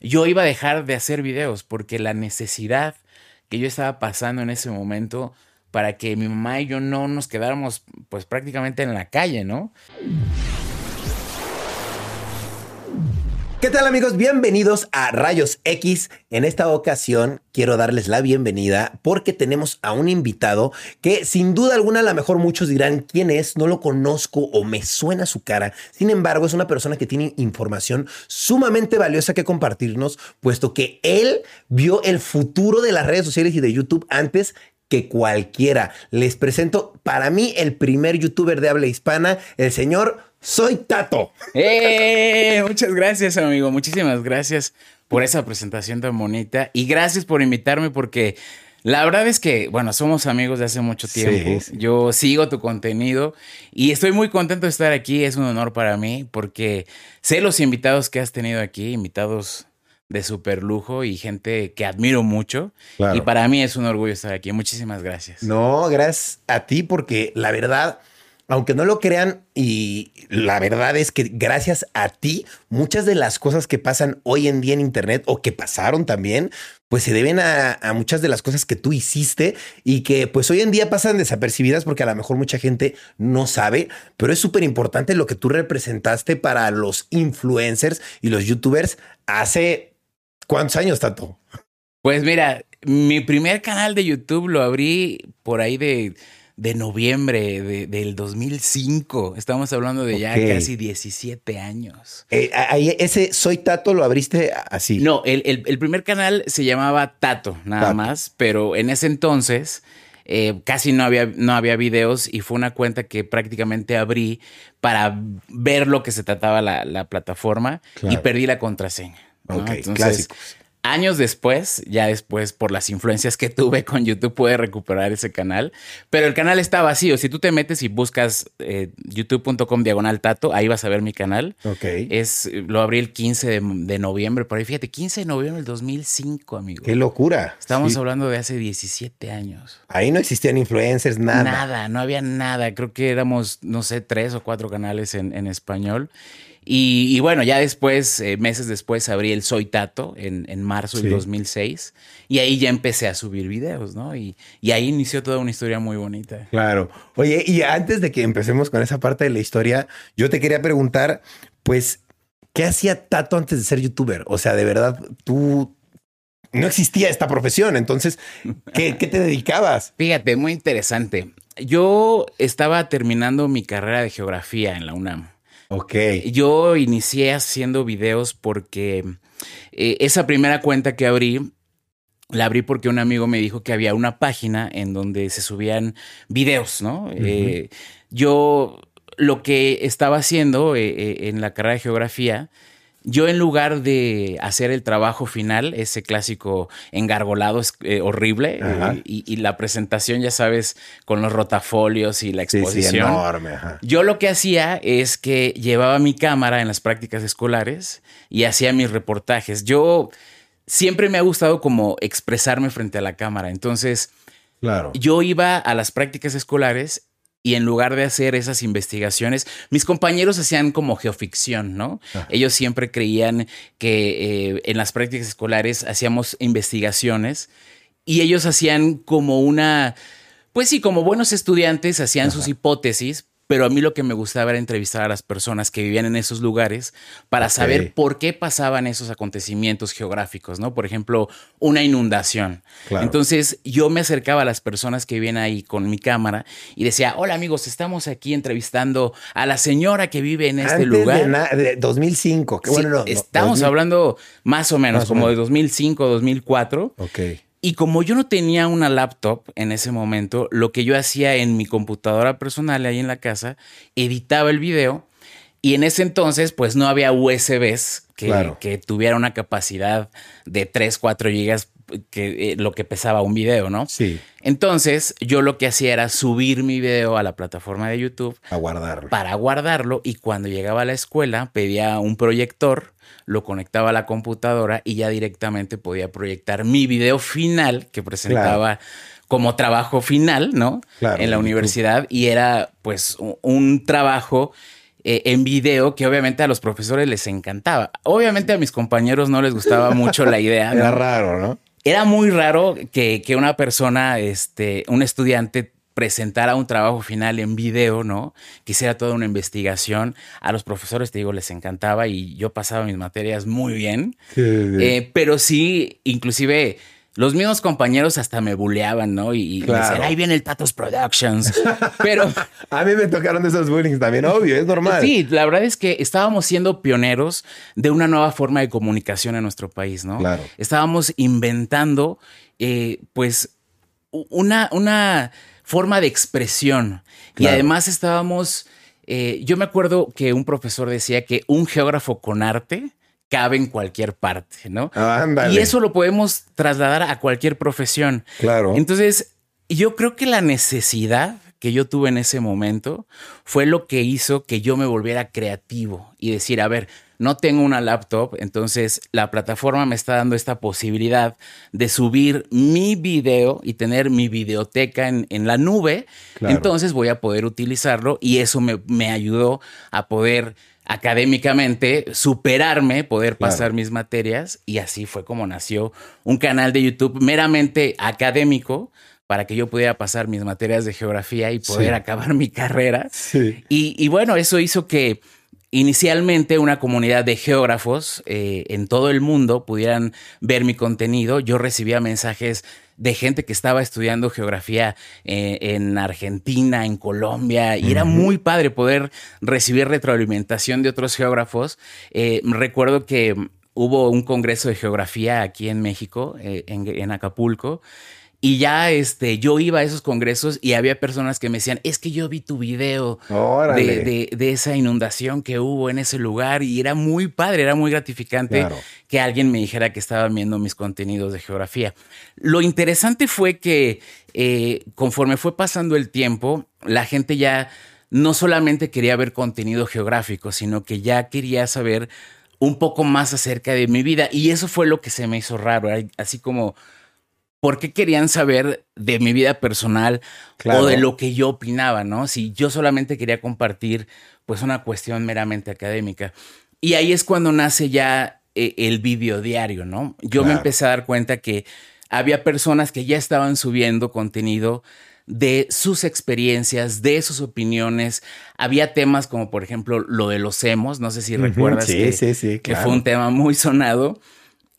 yo iba a dejar de hacer videos porque la necesidad que yo estaba pasando en ese momento para que mi mamá y yo no nos quedáramos pues prácticamente en la calle, ¿no? ¿Qué tal amigos? Bienvenidos a Rayos X. En esta ocasión quiero darles la bienvenida porque tenemos a un invitado que sin duda alguna a lo mejor muchos dirán quién es, no lo conozco o me suena su cara. Sin embargo, es una persona que tiene información sumamente valiosa que compartirnos, puesto que él vio el futuro de las redes sociales y de YouTube antes que cualquiera. Les presento para mí el primer youtuber de habla hispana, el señor soy Tato. ¡Eh! Muchas gracias, amigo. Muchísimas gracias por esa presentación tan bonita. Y gracias por invitarme porque la verdad es que, bueno, somos amigos de hace mucho tiempo. Yo sigo tu contenido y estoy muy contento de estar aquí. Es un honor para mí porque sé los invitados que has tenido aquí, invitados de super lujo y gente que admiro mucho. Y para mí es un orgullo estar aquí. Muchísimas gracias. No, gracias a ti porque la verdad aunque no lo crean, y la verdad es que gracias a ti, muchas de las cosas que pasan hoy en día en Internet o que pasaron también, pues se deben a, muchas de las cosas que tú hiciste y que pues hoy en día pasan desapercibidas porque a lo mejor mucha gente no sabe, pero es súper importante lo que tú representaste para los influencers y los youtubers hace cuántos años, Tato. Pues mira, mi primer canal de YouTube lo abrí por ahí de de noviembre de, del 2005. Estamos hablando de ya casi 17 años. Eh, ese Soy Tato lo abriste así. No, el, primer canal se llamaba Tato, nada más, pero en ese entonces eh, casi no había, no había videos y fue una cuenta que prácticamente abrí para ver lo que se trataba la, plataforma y perdí la contraseña. Ok, Entonces, Años después, ya después por las influencias que tuve con YouTube, pude recuperar ese canal. Pero el canal está vacío. Si tú te metes y buscas eh, youtube.com diagonal tato, ahí vas a ver mi canal. Ok. Es, lo abrí el 15 de, noviembre, por ahí fíjate, 15 de noviembre del 2005, amigo. ¡Qué locura! Estamos hablando de hace 17 años. Ahí no existían influencers, nada. Nada, no había nada. Creo que éramos, no sé, tres o cuatro canales en, en español. Y, bueno, ya después, eh, meses después, abrí el Soy Tato en, en marzo del 2006 y ahí ya empecé a subir videos, ¿no? Y, y, ahí inició toda una historia muy bonita. Claro. Oye, y antes de que empecemos con esa parte de la historia, yo te quería preguntar, pues, ¿qué hacía Tato antes de ser youtuber? O sea, de verdad, tú no existía esta profesión. Entonces, ¿qué, ¿qué, te dedicabas? Fíjate, muy interesante. Yo estaba terminando mi carrera de geografía en la UNAM. Ok. Yo inicié haciendo videos porque eh, esa primera cuenta que abrí, la abrí porque un amigo me dijo que había una página en donde se subían videos, ¿no? Eh, yo lo que estaba haciendo eh, en la carrera de geografía yo en lugar de hacer el trabajo final, ese clásico engargolado es eh, horrible, eh, y, la presentación, ya sabes, con los rotafolios y la exposición. enorme. Yo lo que hacía es que llevaba mi cámara en las prácticas escolares y hacía mis reportajes. Yo siempre me ha gustado como expresarme frente a la cámara. Entonces, claro. yo iba a las prácticas escolares y en lugar de hacer esas investigaciones, mis compañeros hacían como geoficción, ¿no? Ellos siempre creían que eh, en las prácticas escolares hacíamos investigaciones y ellos hacían como una, pues sí, como buenos estudiantes, hacían sus hipótesis, pero a mí lo que me gustaba era entrevistar a las personas que vivían en esos lugares para saber por qué pasaban esos acontecimientos geográficos, ¿no? Por ejemplo, una inundación. Entonces yo me acercaba a las personas que vivían ahí con mi cámara y decía, hola amigos, estamos aquí entrevistando a la señora que vive en este lugar. De, 2005, qué bueno. estamos hablando más o menos como de 2005, 2004. Ok. Y como yo no tenía una laptop en ese momento, lo que yo hacía en mi computadora personal ahí en la casa, editaba el video y en ese entonces pues no había USBs que, que tuviera una capacidad de 3, 4 gigas que eh, lo que pesaba un video, ¿no? Sí. Entonces, yo lo que hacía era subir mi video a la plataforma de YouTube. A guardarlo. Para guardarlo y cuando llegaba a la escuela pedía un proyector lo conectaba a la computadora y ya directamente podía proyectar mi video final que presentaba como trabajo final, ¿no? en la universidad y era pues un trabajo eh, en video que obviamente a los profesores les encantaba. Obviamente a mis compañeros no les gustaba mucho la idea. Era raro, ¿no? Era muy raro que, que una persona, este, un estudiante presentara un trabajo final en video, ¿no? Quisiera toda una investigación. A los profesores, te digo, les encantaba y yo pasaba mis materias muy bien. Eh, pero sí, inclusive los mismos compañeros hasta me buleaban, ¿no? Y, decían, ahí viene el Tatos Productions. Pero. a mí me tocaron esos bullying también, obvio, es normal. Sí, la verdad es que estábamos siendo pioneros de una nueva forma de comunicación en nuestro país, ¿no? Claro. Estábamos inventando, eh, pues, una, una forma de expresión. Y además estábamos. Eh, yo me acuerdo que un profesor decía que un geógrafo con arte cabe en cualquier parte, ¿no? Y eso lo podemos trasladar a cualquier profesión. Claro. Entonces, yo creo que la necesidad que yo tuve en ese momento fue lo que hizo que yo me volviera creativo y decir, a ver, no tengo una laptop, entonces la plataforma me está dando esta posibilidad de subir mi video y tener mi videoteca en, la nube, entonces voy a poder utilizarlo y eso me, me ayudó a poder académicamente, superarme, poder pasar mis materias y así fue como nació un canal de YouTube meramente académico para que yo pudiera pasar mis materias de geografía y poder acabar mi carrera. Y, bueno, eso hizo que inicialmente una comunidad de geógrafos eh, en todo el mundo pudieran ver mi contenido. Yo recibía mensajes de gente que estaba estudiando geografía eh, en Argentina, en Colombia, y era muy padre poder recibir retroalimentación de otros geógrafos. Eh, recuerdo que hubo un congreso de geografía aquí en México, en Acapulco, y ya este, yo iba a esos congresos y había personas que me decían, es que yo vi tu video de, de, esa inundación que hubo en ese lugar y era muy padre, era muy gratificante que alguien me dijera que estaba viendo mis contenidos de geografía. Lo interesante fue que eh, conforme fue pasando el tiempo, la gente ya no solamente quería ver contenido geográfico, sino que ya quería saber un poco más acerca de mi vida y eso fue lo que se me hizo raro, así como por qué querían saber de mi vida personal o de lo que yo opinaba, ¿no? Si yo solamente quería compartir, pues, una cuestión meramente académica. Y ahí es cuando nace ya eh, el video diario, ¿no? Yo me empecé a dar cuenta que había personas que ya estaban subiendo contenido de sus experiencias, de sus opiniones. Había temas como, por ejemplo, lo de los hemos, no sé si recuerdas sí, sí, sí, que fue un tema muy sonado.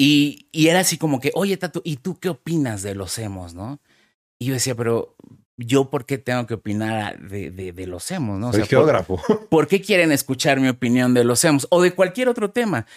Y, era así como que, oye, Tato, ¿y tú qué opinas de los emos, no? Y yo decía, pero yo por qué tengo que opinar de, de, los emos, ¿no? Soy geógrafo. Por, qué quieren escuchar mi opinión de los emos o de cualquier otro tema?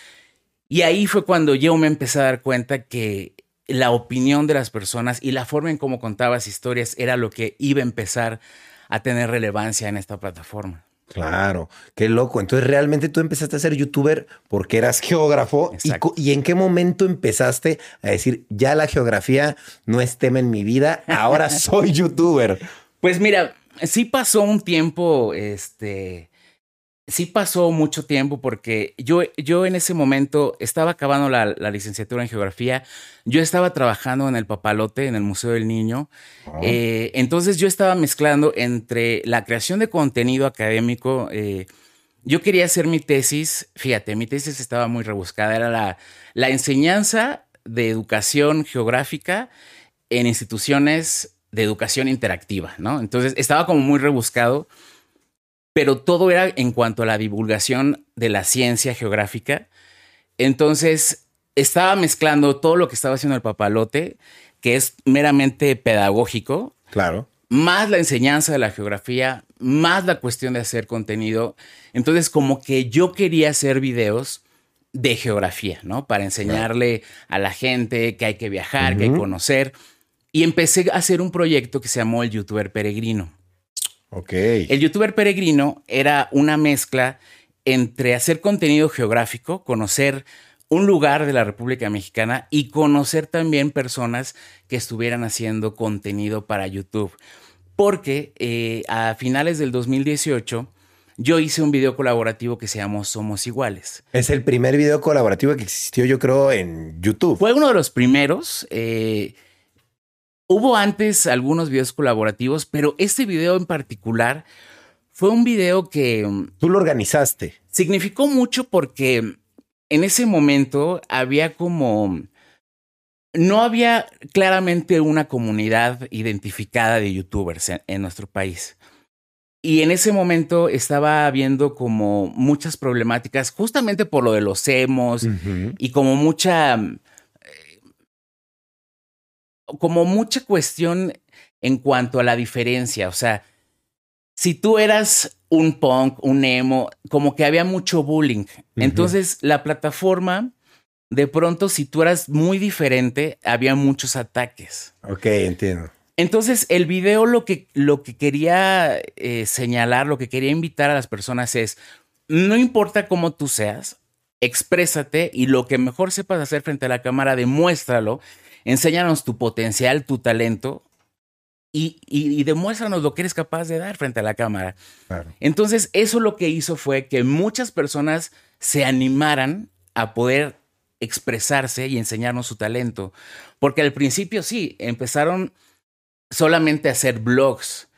Y ahí fue cuando yo me empecé a dar cuenta que la opinión de las personas y la forma en cómo contabas historias era lo que iba a empezar a tener relevancia en esta plataforma. Claro, qué loco. Entonces, realmente tú empezaste a ser youtuber porque eras geógrafo. Y, en qué momento empezaste a decir, ya la geografía no es tema en mi vida, ahora soy youtuber? Pues mira, sí pasó un tiempo, este, sí pasó mucho tiempo porque yo, yo en ese momento estaba acabando la, licenciatura en geografía, yo estaba trabajando en el Papalote, en el Museo del Niño, eh, entonces yo estaba mezclando entre la creación de contenido académico, eh, yo quería hacer mi tesis, fíjate, mi tesis estaba muy rebuscada, era la, la enseñanza de educación geográfica en instituciones de educación interactiva, ¿no? Entonces estaba como muy rebuscado pero todo era en cuanto a la divulgación de la ciencia geográfica. Entonces, estaba mezclando todo lo que estaba haciendo el papalote, que es meramente pedagógico. Claro. Más la enseñanza de la geografía, más la cuestión de hacer contenido. Entonces, como que yo quería hacer videos de geografía, ¿no? Para enseñarle a la gente que hay que viajar, que hay que conocer. Y empecé a hacer un proyecto que se llamó el youtuber peregrino. El youtuber peregrino era una mezcla entre hacer contenido geográfico, conocer un lugar de la República Mexicana y conocer también personas que estuvieran haciendo contenido para YouTube. Porque eh, a finales del 2018 yo hice un video colaborativo que se llamó Somos Iguales. Es el primer video colaborativo que existió, yo creo, en YouTube. Fue uno de los primeros. Eh, Hubo antes algunos videos colaborativos, pero este video en particular fue un video que... Tú lo organizaste. Significó mucho porque en ese momento había como... No había claramente una comunidad identificada de youtubers en, nuestro país. Y en ese momento estaba habiendo como muchas problemáticas, justamente por lo de los emos y como mucha, como mucha cuestión en cuanto a la diferencia. O sea, si tú eras un punk, un emo, como que había mucho bullying. Entonces, la plataforma, de pronto, si tú eras muy diferente, había muchos ataques. Ok, entiendo. Entonces, el video lo que, lo que quería eh, señalar, lo que quería invitar a las personas es, no importa cómo tú seas, exprésate y lo que mejor sepas hacer frente a la cámara, demuéstralo, enséñanos tu potencial, tu talento y, demuéstranos lo que eres capaz de dar frente a la cámara. Entonces, eso lo que hizo fue que muchas personas se animaran a poder expresarse y enseñarnos su talento. Porque al principio sí, empezaron solamente a hacer blogs,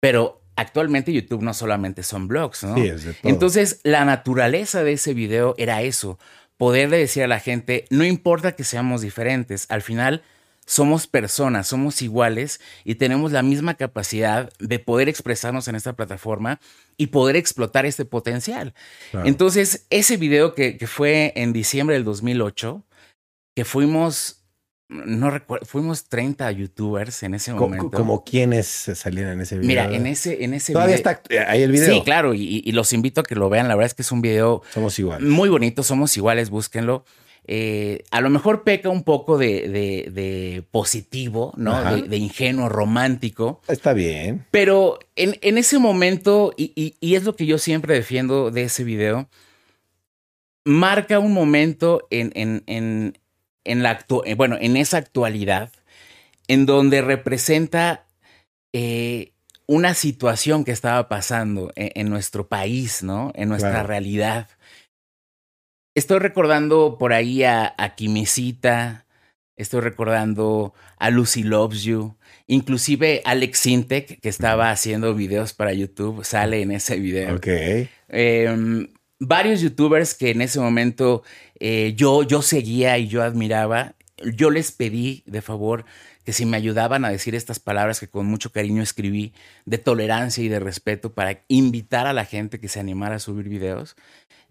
pero actualmente YouTube no solamente son blogs, ¿no? Sí, es de todo. Entonces, la naturaleza de ese video era eso, poderle decir a la gente, no importa que seamos diferentes, al final somos personas, somos iguales y tenemos la misma capacidad de poder expresarnos en esta plataforma y poder explotar este potencial. Entonces, ese video que, que, fue en diciembre del 2008, que fuimos, no recuerdo, fuimos 30 youtubers en ese momento. ¿Como quiénes salían en ese video? Mira, en ese, en ese Todavía está ahí el video. Sí, claro, y, y, los invito a que lo vean. La verdad es que es un video. Somos iguales. Muy bonito, somos iguales, búsquenlo. Eh, a lo mejor peca un poco de, positivo, ¿no? De, ingenuo, romántico. Está bien. Pero en, ese momento, y, es lo que yo siempre defiendo de ese video, marca un momento en, en, la eh, bueno, en esa actualidad, en donde representa eh, una situación que estaba pasando en, nuestro país, ¿no? En nuestra realidad. Estoy recordando por ahí a, a Kimisita, estoy recordando a Lucy Loves You, inclusive Alex Sintek, que estaba haciendo videos para YouTube, sale en ese video. Ok. Em, varios youtubers que en ese momento eh, yo, yo seguía y yo admiraba, yo les pedí de favor que si me ayudaban a decir estas palabras que con mucho cariño escribí, de tolerancia y de respeto para invitar a la gente que se animara a subir videos,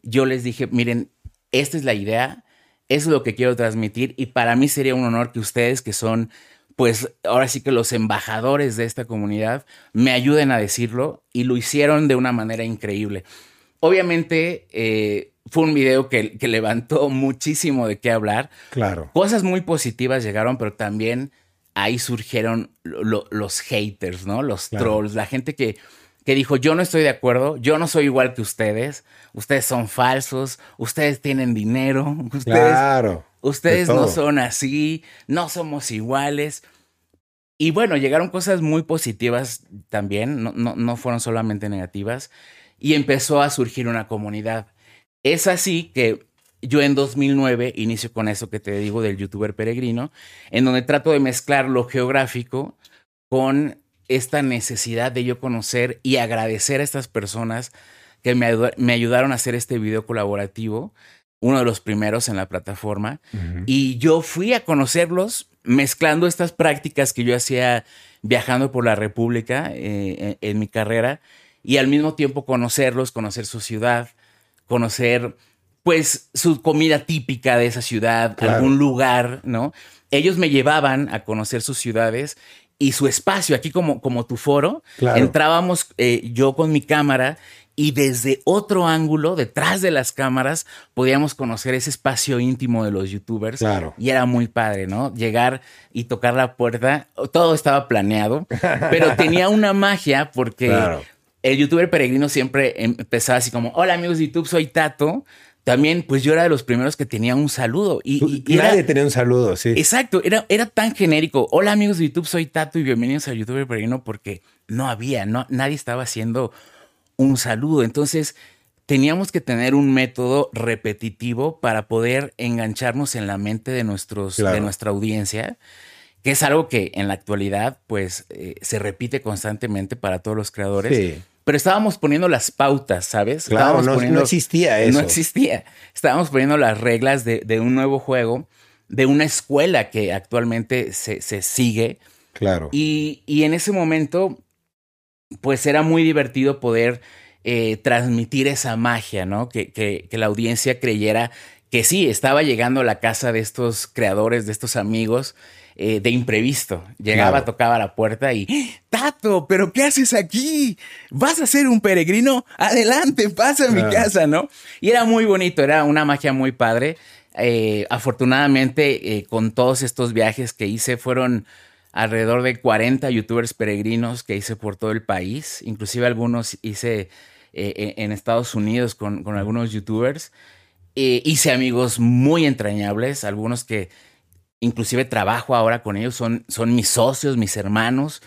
yo les dije, miren, esta es la idea, es lo que quiero transmitir y para mí sería un honor que ustedes que son pues ahora sí que los embajadores de esta comunidad me ayuden a decirlo y lo hicieron de una manera increíble. Obviamente eh, fue un video que, levantó muchísimo de qué hablar. Claro. Cosas muy positivas llegaron, pero también ahí surgieron los haters, ¿no? Los trolls, la gente que que dijo, yo no estoy de acuerdo, yo no soy igual que ustedes, ustedes son falsos, ustedes tienen dinero, ustedes, claro, ustedes no son así, no somos iguales. Y bueno, llegaron cosas muy positivas también, no, no, no fueron solamente negativas, y empezó a surgir una comunidad. Es así que yo en 2009 inicio con eso que te digo del youtuber peregrino, en donde trato de mezclar lo geográfico con esta necesidad de yo conocer y agradecer a estas personas que me, me ayudaron a hacer este video colaborativo, uno de los primeros en la plataforma. Y yo fui a conocerlos mezclando estas prácticas que yo hacía viajando por la República eh, en, mi carrera y al mismo tiempo conocerlos, conocer su ciudad, conocer pues su comida típica de esa ciudad, algún lugar, ¿no? Ellos me llevaban a conocer sus ciudades y su espacio, aquí como, como tu foro, entrábamos eh, yo con mi cámara y desde otro ángulo, detrás de las cámaras, podíamos conocer ese espacio íntimo de los youtubers. Claro. Y era muy padre, ¿no? Llegar y tocar la puerta, todo estaba planeado, pero tenía una magia porque el youtuber peregrino siempre empezaba así como, hola amigos de YouTube, soy Tato también, pues yo era de los primeros que tenía un saludo. Y, nadie tenía un saludo, sí. Exacto, era, era tan genérico. Hola amigos de YouTube, soy Tato y bienvenidos a YouTube Peregrino porque no había, no, nadie estaba haciendo un saludo. Entonces, teníamos que tener un método repetitivo para poder engancharnos en la mente de, nuestros, de nuestra audiencia, que es algo que en la actualidad, pues, eh, se repite constantemente para todos los creadores. pero estábamos poniendo las pautas, ¿sabes? Claro, no, poniendo, no, existía eso. No existía. Estábamos poniendo las reglas de, de un nuevo juego, de una escuela que actualmente se, se sigue. Claro. Y, y, en ese momento, pues era muy divertido poder eh, transmitir esa magia, ¿no? Que, que, que la audiencia creyera que sí, estaba llegando a la casa de estos creadores, de estos amigos, eh, de imprevisto. Llegaba, claro. tocaba la puerta y, Tato, pero ¿qué haces aquí? ¿Vas a ser un peregrino? Adelante, pasa a mi claro. casa, ¿no? Y era muy bonito, era una magia muy padre. Eh, afortunadamente, eh, con todos estos viajes que hice, fueron alrededor de 40 youtubers peregrinos que hice por todo el país. Inclusive algunos hice eh, en Estados Unidos con, con algunos youtubers. hice amigos muy entrañables, algunos que inclusive trabajo ahora con ellos, son, son mis socios, mis hermanos,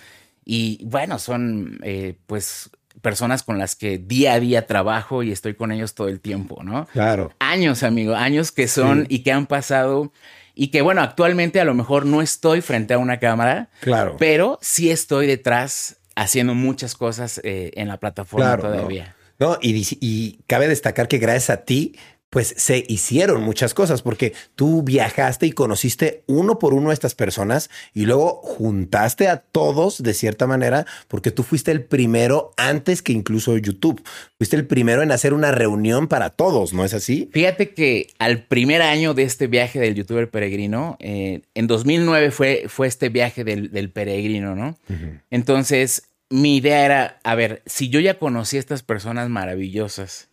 y bueno, son eh, pues personas con las que día a día trabajo y estoy con ellos todo el tiempo, ¿no? Claro. Años, amigo, años que son sí. y que han pasado y que bueno, actualmente a lo mejor no estoy frente a una cámara, claro. pero sí estoy detrás haciendo muchas cosas eh, en la plataforma claro, todavía. No, no y, y cabe destacar que gracias a ti pues se hicieron muchas cosas porque tú viajaste y conociste uno por uno a estas personas y luego juntaste a todos de cierta manera porque tú fuiste el primero antes que incluso YouTube. Fuiste el primero en hacer una reunión para todos, ¿no es así? Fíjate que al primer año de este viaje del youtuber peregrino, eh, en 2009 fue, fue este viaje del, del peregrino, ¿no? Uh -huh. Entonces, mi idea era, a ver, si yo ya conocí a estas personas maravillosas,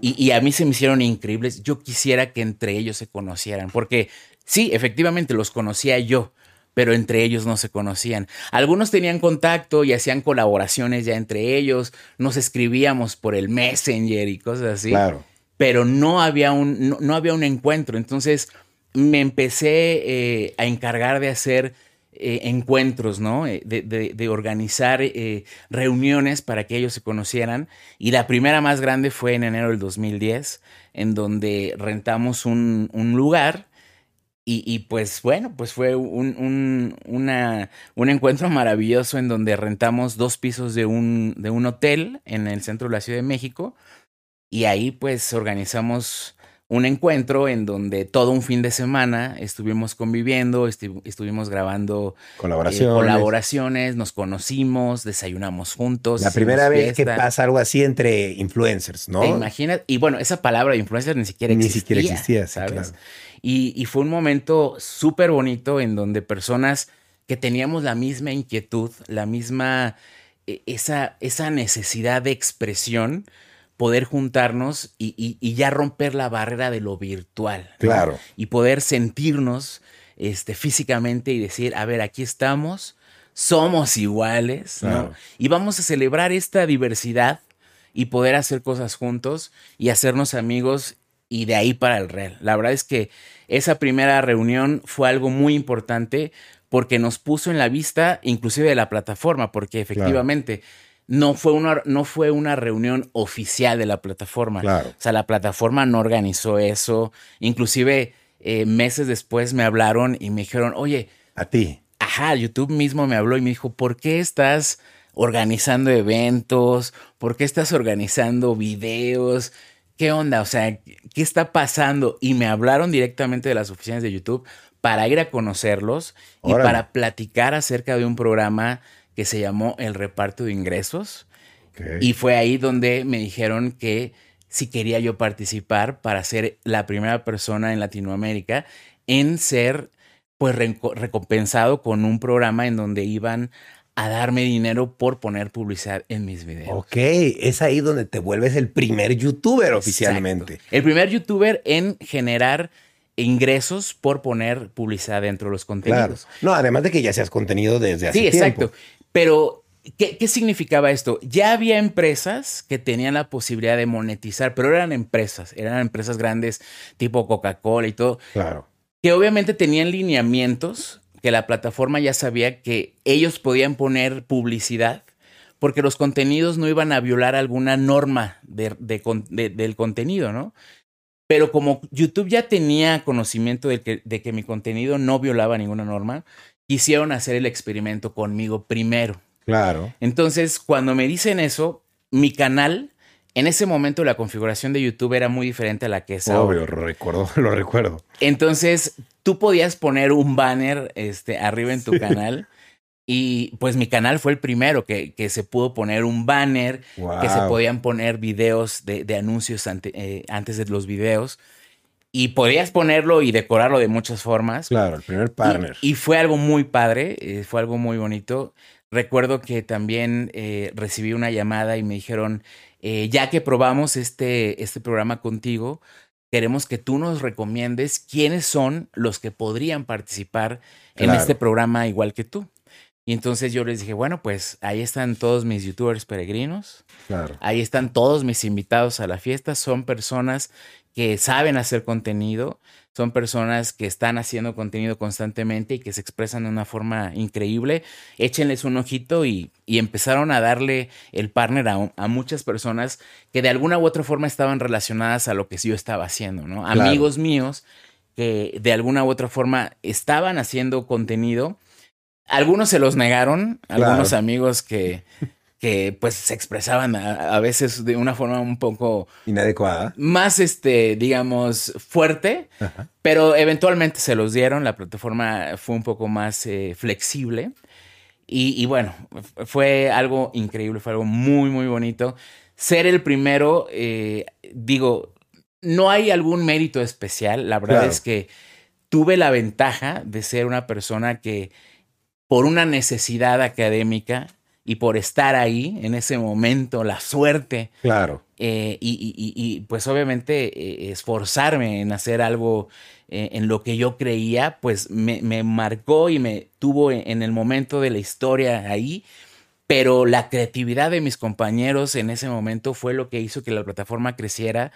y, y, a mí se me hicieron increíbles. Yo quisiera que entre ellos se conocieran, porque sí, efectivamente los conocía yo, pero entre ellos no se conocían. Algunos tenían contacto y hacían colaboraciones ya entre ellos, nos escribíamos por el Messenger y cosas así. Claro. Pero no había un, no, no había un encuentro. Entonces me empecé eh, a encargar de hacer eh, encuentros, ¿no? De, de, organizar eh, reuniones para que ellos se conocieran. Y la primera más grande fue en enero del 2010, en donde rentamos un, lugar. Y, pues bueno, pues fue un, un, encuentro maravilloso en donde rentamos dos pisos de un, de un hotel en el centro de la Ciudad de México. Y ahí pues organizamos un encuentro en donde todo un fin de semana estuvimos conviviendo, estu estuvimos grabando colaboraciones. Eh, colaboraciones, nos conocimos, desayunamos juntos. La primera vez fiesta. que pasa algo así entre influencers, ¿no? ¿Te imaginas? Y bueno, esa palabra de influencer ni siquiera existía. Ni siquiera existía, ¿sabes? Claro. Y, y, fue un momento súper bonito en donde personas que teníamos la misma inquietud, la misma, e, esa, esa necesidad de expresión, poder juntarnos y, y, y, ya romper la barrera de lo virtual. Claro. ¿no? Y poder sentirnos este, físicamente y decir, a ver, aquí estamos, somos iguales, claro. ¿no? Y vamos a celebrar esta diversidad y poder hacer cosas juntos y hacernos amigos y de ahí para el real. La verdad es que esa primera reunión fue algo muy importante porque nos puso en la vista inclusive de la plataforma, porque efectivamente... Claro no fue una, no fue una reunión oficial de la plataforma. Claro. O sea, la plataforma no organizó eso. Inclusive eh, meses después me hablaron y me dijeron, oye. A ti. Ajá, YouTube mismo me habló y me dijo, ¿por qué estás organizando eventos? ¿Por qué estás organizando videos? ¿Qué onda? O sea, ¿qué está pasando? Y me hablaron directamente de las oficinas de YouTube para ir a conocerlos Órale. y para platicar acerca de un programa que se llamó El Reparto de Ingresos. Okay. Y fue ahí donde me dijeron que si quería yo participar para ser la primera persona en Latinoamérica en ser pues recompensado con un programa en donde iban a darme dinero por poner publicidad en mis videos. Ok, es ahí donde te vuelves el primer youtuber Exacto. oficialmente. El primer youtuber en generar ingresos por poner publicidad dentro de los contenidos. Claro. No, además de que ya seas contenido desde hace sí, tiempo. Pero, ¿qué, ¿qué, significaba esto? Ya había empresas que tenían la posibilidad de monetizar, pero eran empresas, eran empresas grandes tipo Coca-Cola y todo. Claro. Que obviamente tenían lineamientos que la plataforma ya sabía que ellos podían poner publicidad porque los contenidos no iban a violar alguna norma de, de, de, del contenido, ¿no? Pero como YouTube ya tenía conocimiento de que, de que mi contenido no violaba ninguna norma, quisieron hacer el experimento conmigo primero. Claro. Entonces, cuando me dicen eso, mi canal, en ese momento la configuración de YouTube era muy diferente a la que es ahora. Obvio, lo recuerdo, lo recuerdo. Entonces, tú podías poner un banner este, arriba en tu canal. Y pues mi canal fue el primero que, que se pudo poner un banner, que se podían poner videos de, de anuncios ante- eh, antes de los videos. Y podías ponerlo y decorarlo de muchas formas. Claro, el primer partner. Y, y fue algo muy padre, eh, fue algo muy bonito. Recuerdo que también eh, recibí una llamada y me dijeron, eh, ya que probamos este, este programa contigo, queremos que tú nos recomiendes quiénes son los que podrían participar en este programa igual que tú. Y entonces yo les dije, bueno, pues ahí están todos mis youtubers peregrinos, claro. ahí están todos mis invitados a la fiesta, son personas que saben hacer contenido, son personas que están haciendo contenido constantemente y que se expresan de una forma increíble. Échenles un ojito y, y empezaron a darle el partner a, a muchas personas que de alguna u otra forma estaban relacionadas a lo que yo estaba haciendo, ¿no? Claro. Amigos míos que de alguna u otra forma estaban haciendo contenido. Algunos se los negaron, algunos Claro. amigos que, que pues se expresaban a, a veces de una forma un poco Inadecuada. más, este, digamos, fuerte, Ajá. pero eventualmente se los dieron. La plataforma fue un poco más eh, flexible. Y, y bueno, fue algo increíble, fue algo muy, muy bonito. Ser el primero, eh, digo, no hay algún mérito especial. La verdad Claro. es que tuve la ventaja de ser una persona que, por una necesidad académica y por estar ahí en ese momento, la suerte Claro. eh, y, y- y- pues obviamente eh, esforzarme en hacer algo eh, en lo que yo creía, pues me, me marcó y me tuvo en, en el momento de la historia ahí. Pero la creatividad de mis compañeros en ese momento fue lo que hizo que la plataforma creciera.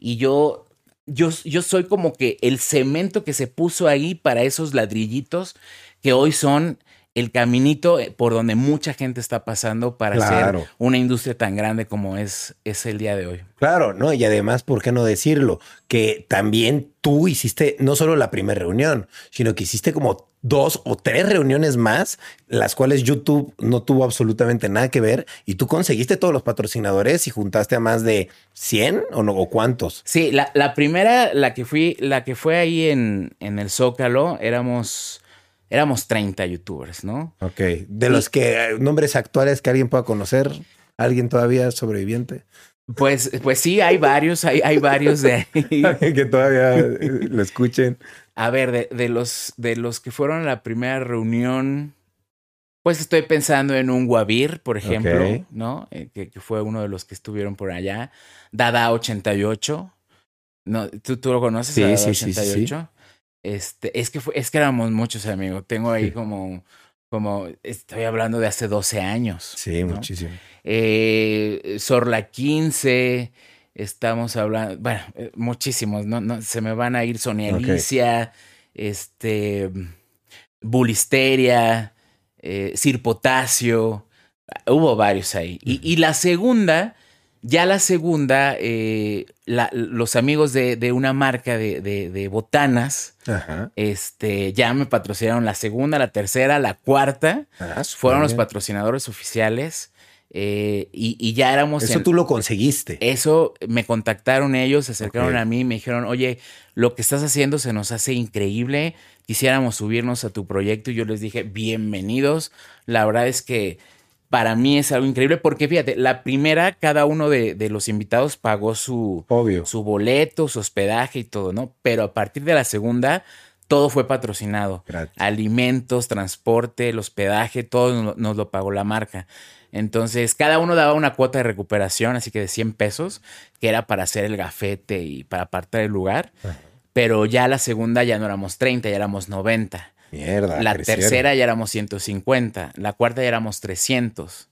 Y yo, yo, yo soy como que el cemento que se puso ahí para esos ladrillitos que hoy son el caminito eh, por donde mucha gente está pasando para Claro. hacer una industria tan grande como es, es el día de hoy. Claro, ¿no? Y además, ¿por qué no decirlo? Que también tú hiciste no solo la primera reunión, sino que hiciste como dos o tres reuniones más, las cuales YouTube no tuvo absolutamente nada que ver y tú conseguiste todos los patrocinadores y juntaste a más de 100 o no, o cuántos. Sí, la, la primera, la que fui, la que fue ahí en, en el Zócalo, éramos, éramos 30 youtubers, ¿no? Ok. De los que eh, nombres actuales que alguien pueda conocer, alguien todavía sobreviviente. Pues, pues sí, hay varios, hay, hay varios de ahí. que todavía eh, lo escuchen. A ver, de, de los, de los que fueron a la primera reunión, pues estoy pensando en un Guavir, por ejemplo. ¿no? Eh, que, que fue uno de los que estuvieron por allá. Dada 88. No, ¿tú, tú lo conoces? Sí, Dada sí, sí, sí, sí. 88. Este, es que fue, es que éramos muchos amigos. Tengo ahí Sí. como, como, estoy hablando de hace 12 años. Sí, ¿no? muchísimo. Eh, Sorla 15, estamos hablando, bueno, eh, muchísimos, no, no, se me van a ir Sonia. Alicia, este, Bulisteria, eh, Sir Potasio, hubo varios ahí. Y, y la segunda, ya la segunda, eh, la- los amigos de, de una marca de, de- de botanas, Ajá. este, ya me patrocinaron la segunda, la tercera, la cuarta Ah, fueron los patrocinadores oficiales eh, y, y ya éramos Eso en- tú lo conseguiste. eso me contactaron ellos, se acercaron a mí me dijeron, oye, lo que estás haciendo se nos hace increíble, quisiéramos subirnos a tu proyecto y yo les dije, bienvenidos, la verdad es que para mí es algo increíble porque fíjate, la primera, cada uno de, de los invitados pagó su, Obvio. su boleto, su hospedaje y todo, ¿no? Pero a partir de la segunda, todo fue patrocinado alimentos, transporte, el hospedaje, todo nos, nos lo pagó la marca. Entonces, cada uno daba una cuota de recuperación, así que de 100 pesos, que era para hacer el gafete y para apartar el lugar. Ajá. Pero ya la segunda ya no éramos 30, ya éramos 90. Mierda. la crecieron. tercera ya éramos 150. La cuarta ya éramos 300.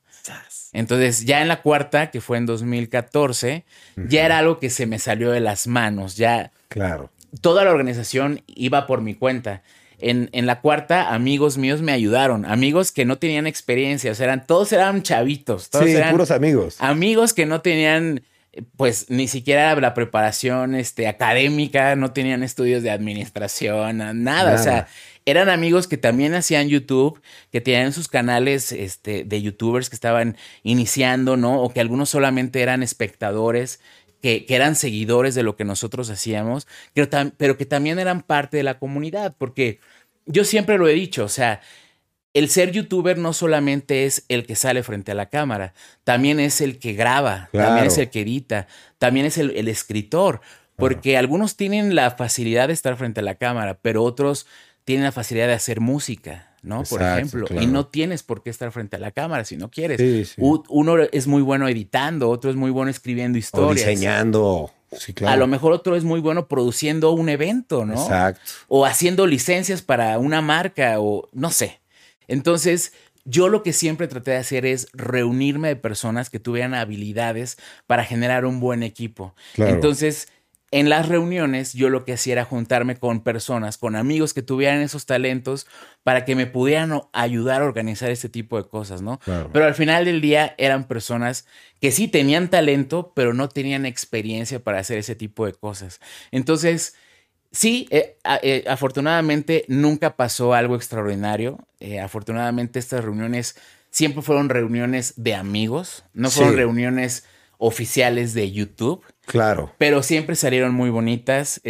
Entonces, ya en la cuarta, que fue en 2014, ya era algo que se me salió de las manos. Ya Claro. toda la organización iba por mi cuenta. En, en la cuarta, amigos míos me ayudaron, amigos que no tenían experiencia, o sea, eran, todos eran chavitos, todos Sí, eran puros amigos. amigos que no tenían, pues, ni siquiera la preparación este, académica, no tenían estudios de administración, nada. Nada. O sea, eran amigos que también hacían YouTube, que tenían sus canales este, de YouTubers que estaban iniciando, ¿no? O que algunos solamente eran espectadores. Que, que eran seguidores de lo que nosotros hacíamos, pero, pero que también eran parte de la comunidad, porque yo siempre lo he dicho, o sea, el ser youtuber no solamente es el que sale frente a la cámara, también es el que graba, también es el que edita, también es el, escritor, porque algunos tienen la facilidad de estar frente a la cámara, pero otros tienen la facilidad de hacer música. ¿no? por ejemplo, y no tienes por qué estar frente a la cámara si no quieres. Uno es muy bueno editando, otro es muy bueno escribiendo historias. O diseñando. A lo mejor otro es muy bueno produciendo un evento, ¿no? Exacto. O haciendo licencias para una marca o no sé. Entonces, yo lo que siempre traté de hacer es reunirme de personas que tuvieran habilidades para generar un buen equipo. Entonces, en las reuniones yo lo que hacía era juntarme con personas, con amigos que tuvieran esos talentos para que me pudieran ayudar a organizar este tipo de cosas, ¿no? Pero al final del día eran personas que sí tenían talento, pero no tenían experiencia para hacer ese tipo de cosas. Entonces, Sí, eh, eh, afortunadamente nunca pasó algo extraordinario. Eh, afortunadamente estas reuniones siempre fueron reuniones de amigos, no fueron reuniones oficiales de YouTube. Claro. Pero siempre salieron muy bonitas.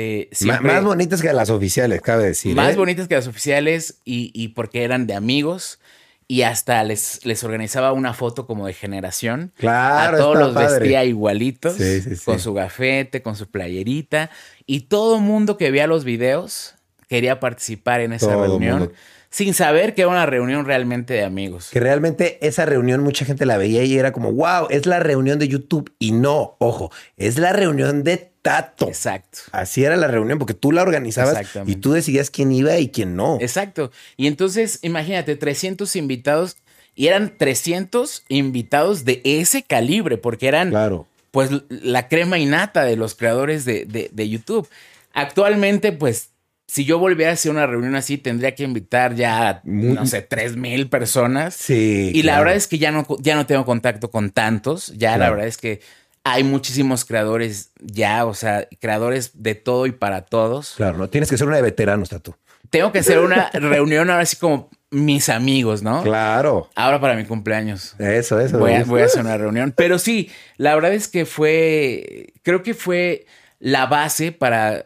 más bonitas que las oficiales, cabe decir. Más bonitas que las oficiales y, y porque eran de amigos y hasta les, les organizaba una foto como de generación. Claro. A todos los vestía igualitos, con su gafete, con su playerita. Y todo mundo que veía los videos quería participar en esa reunión sin saber que era una reunión realmente de amigos. Que realmente esa reunión mucha gente la veía y era como, wow, es la reunión de YouTube. Y no, ojo, es la reunión de Tato. Exacto. Así era la reunión, porque tú la organizabas y tú decidías quién iba y quién no. Exacto. Y entonces, imagínate, 300 invitados y eran 300 invitados de ese calibre, porque eran claro. pues la crema innata de los creadores de, de, de YouTube. Actualmente, pues si yo volviera a hacer una reunión así, tendría que invitar ya, no sé, tres mil personas. Sí. Y la verdad es que ya no, ya no tengo contacto con tantos. Ya la verdad es que hay muchísimos creadores ya, o sea, creadores de todo y para todos. Claro, no tienes que ser una de veteranos, Tatu. Tengo que hacer una reunión ahora así como mis amigos, ¿no? Claro. Ahora para mi cumpleaños. Eso, eso. Voy a, voy a hacer una reunión. Pero sí, la verdad es que fue, creo que fue la base para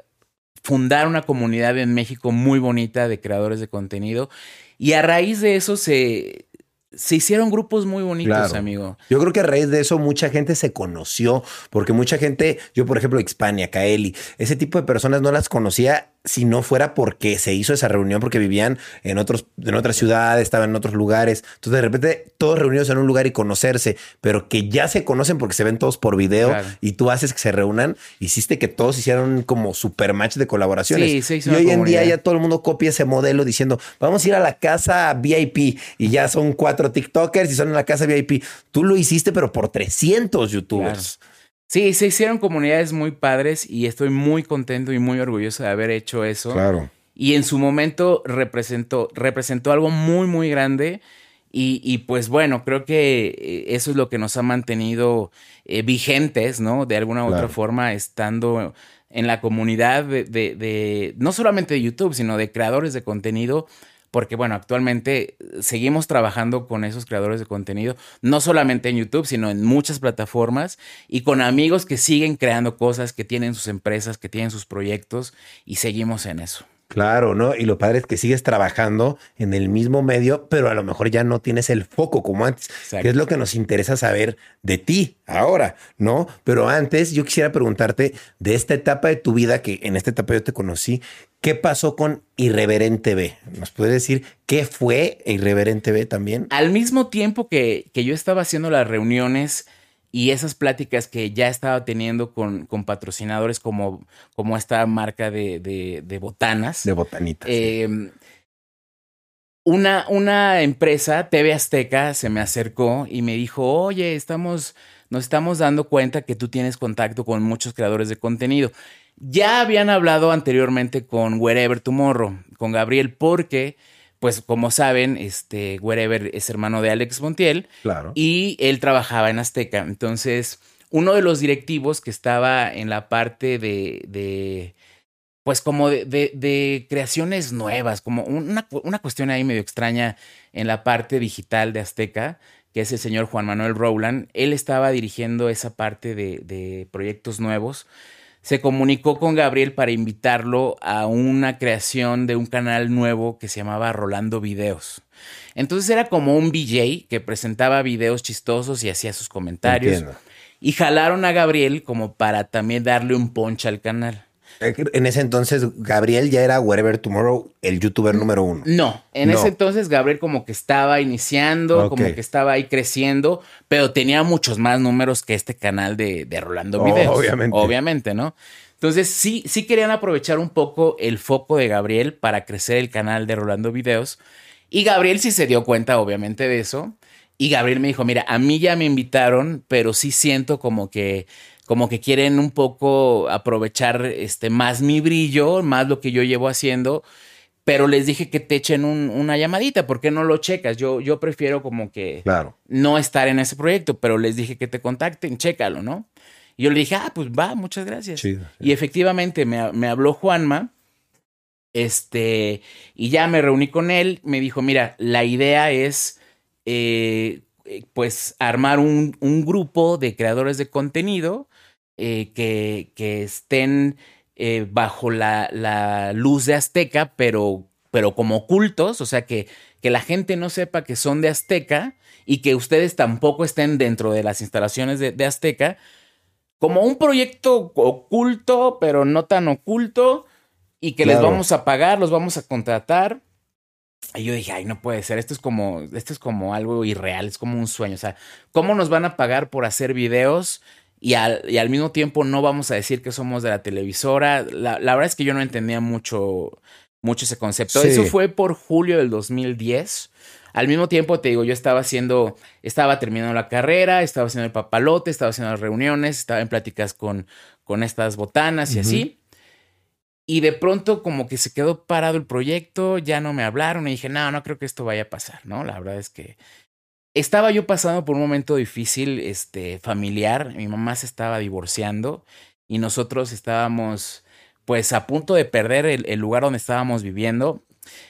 fundar una comunidad en México muy bonita de creadores de contenido. Y a raíz de eso se, se hicieron grupos muy bonitos, amigo. Yo creo que a raíz de eso mucha gente se conoció, porque mucha gente, yo por ejemplo, Hispania, Kaeli, ese tipo de personas no las conocía si no fuera porque se hizo esa reunión, porque vivían en, otros, en otras ciudades, estaban en otros lugares. Entonces, de repente, todos reunidos en un lugar y conocerse, pero que ya se conocen porque se ven todos por video y tú haces que se reúnan, hiciste que todos hicieran como super match de colaboraciones. Sí, y hoy en día ya todo el mundo copia ese modelo diciendo, vamos a ir a la casa VIP y ya son cuatro TikTokers y son en la casa VIP. Tú lo hiciste, pero por 300 YouTubers. Sí, se hicieron comunidades muy padres y estoy muy contento y muy orgulloso de haber hecho eso. Claro. Y en su momento representó, representó algo muy, muy grande. Y, pues bueno, creo que eh, eso es lo que nos ha mantenido eh, vigentes, ¿no? De alguna u otra forma, estando en la comunidad de, de, no solamente de YouTube, sino de creadores de contenido porque bueno, actualmente seguimos trabajando con esos creadores de contenido, no solamente en YouTube, sino en muchas plataformas y con amigos que siguen creando cosas, que tienen sus empresas, que tienen sus proyectos y seguimos en eso. Claro, ¿no? Y lo padre es que sigues trabajando en el mismo medio, pero a lo mejor ya no tienes el foco como antes, que es lo que nos interesa saber de ti ahora, ¿no? Pero antes yo quisiera preguntarte de esta etapa de tu vida, que en esta etapa yo te conocí, ¿Qué pasó con Irreverente B? ¿Nos puedes decir qué fue Irreverente B también? Al mismo tiempo que, que yo estaba haciendo las reuniones y esas pláticas que ya estaba teniendo con, con patrocinadores como, como esta marca de, de, botanas. De botanitas. Em, una, una empresa, TV Azteca, se me acercó y me dijo, oye, estamos, nos estamos dando cuenta que tú tienes contacto con muchos creadores de contenido. Ya habían hablado anteriormente con Wherever Tomorrow, con Gabriel, porque, pues como saben, este Wherever es hermano de Alex Montiel. Claro. Y él trabajaba en Azteca. Entonces, uno de los directivos que estaba en la parte de, de pues como de, creaciones nuevas, como una, una, cuestión ahí medio extraña en la parte digital de Azteca, que es el señor Juan Manuel Rowland. Él estaba dirigiendo esa parte de, de proyectos nuevos. Se comunicó con Gabriel para invitarlo a una creación de un canal nuevo que se llamaba Rolando Videos. Entonces era como un VJ que presentaba videos chistosos y hacía sus comentarios. Y jalaron a Gabriel como para también darle un punch al canal. En ese entonces, Gabriel ya era Wherever Tomorrow, el youtuber número uno. No, en ese entonces Gabriel como que estaba iniciando, como que estaba ahí creciendo, pero tenía muchos más números que este canal de, Rolando Videos. obviamente. Obviamente, ¿no? Entonces sí, sí querían aprovechar un poco el foco de Gabriel para crecer el canal de Rolando Videos. Y Gabriel sí se dio cuenta, obviamente, de eso. Y Gabriel me dijo, mira, a mí ya me invitaron, pero sí siento como que como que quieren un poco aprovechar este, más mi brillo, más lo que yo llevo haciendo, pero les dije que te echen una llamadita, ¿por qué no lo checas? Yo, yo prefiero como que no estar en ese proyecto, pero les dije que te contacten, chécalo, ¿no? Y yo le dije, ah, pues va, muchas gracias. Y efectivamente me, me, habló Juanma, este, y ya me reuní con él, me dijo, mira, la idea es eh, pues armar un, un, grupo de creadores de contenido eh, que, que, estén eh, bajo la, la, luz de Azteca, pero, pero como ocultos, o sea, que, que la gente no sepa que son de Azteca y que ustedes tampoco estén dentro de las instalaciones de, de Azteca, como un proyecto oculto, pero no tan oculto, y que les vamos a pagar, los vamos a contratar y yo dije, ay, no puede ser, esto es como, esto es como algo irreal, es como un sueño. O sea, ¿cómo nos van a pagar por hacer videos? Y al, y al mismo tiempo no vamos a decir que somos de la televisora. La, la verdad es que yo no entendía mucho, mucho ese concepto. Eso fue por julio del 2010. Al mismo tiempo, te digo, yo estaba haciendo, estaba terminando la carrera, estaba haciendo el papalote, estaba haciendo las reuniones, estaba en pláticas con, con estas botanas y así. Y de pronto como que se quedó parado el proyecto, ya no me hablaron y dije, no, no creo que esto vaya a pasar, ¿no? La verdad es que estaba yo pasando por un momento difícil, este, familiar. Mi mamá se estaba divorciando y nosotros estábamos, pues, a punto de perder el, lugar donde estábamos viviendo.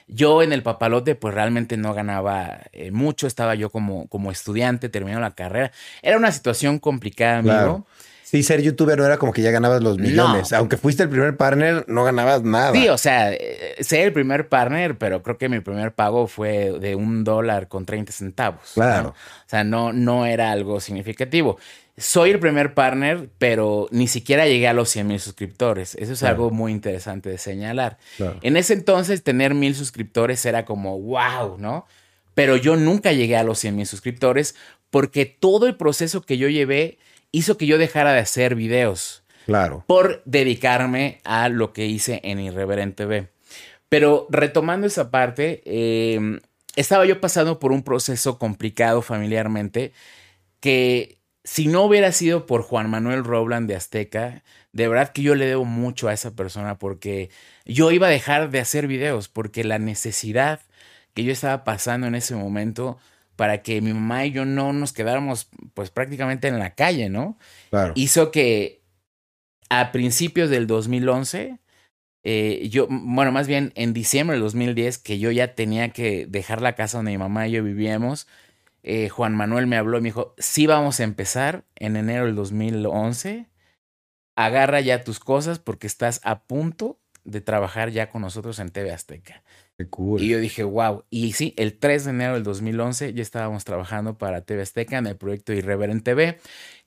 Yo en el papalote, pues realmente no ganaba eh, mucho. Estaba yo como, como estudiante, terminando la carrera. Era una situación complicada, amigo. Sí, ser youtuber no era como que ya ganabas los millones. Aunque fuiste el primer partner, no ganabas nada. Sí, o sea, eh, ser el primer partner, pero creo que mi primer pago fue de un dólar con 30 centavos. Claro. O sea, no, no era algo significativo. Soy el primer partner, pero ni siquiera llegué a los 100 mil suscriptores. Eso es algo muy interesante de señalar. En ese entonces, tener mil suscriptores era como wow, ¿no? Pero yo nunca llegué a los 100 mil suscriptores porque todo el proceso que yo llevé hizo que yo dejara de hacer videos. Claro. Por dedicarme a lo que hice en Irreverente B. Pero retomando esa parte, em, estaba yo pasando por un proceso complicado familiarmente que si no hubiera sido por Juan Manuel Rowland de Azteca, de verdad que yo le debo mucho a esa persona porque yo iba a dejar de hacer videos porque la necesidad que yo estaba pasando en ese momento para que mi mamá y yo no nos quedáramos pues prácticamente en la calle, ¿no? Claro. Hizo que a principios del 2011, eh, yo, bueno, más bien en diciembre del 2010, que yo ya tenía que dejar la casa donde mi mamá y yo vivíamos, eh, Juan Manuel me habló y me dijo, sí vamos a empezar en enero del 2011, agarra ya tus cosas porque estás a punto de trabajar ya con nosotros en TV Azteca. Y yo dije, wow. Y sí, el 3 de enero del 2011 ya estábamos trabajando para TV Azteca en el proyecto Irreverent TV,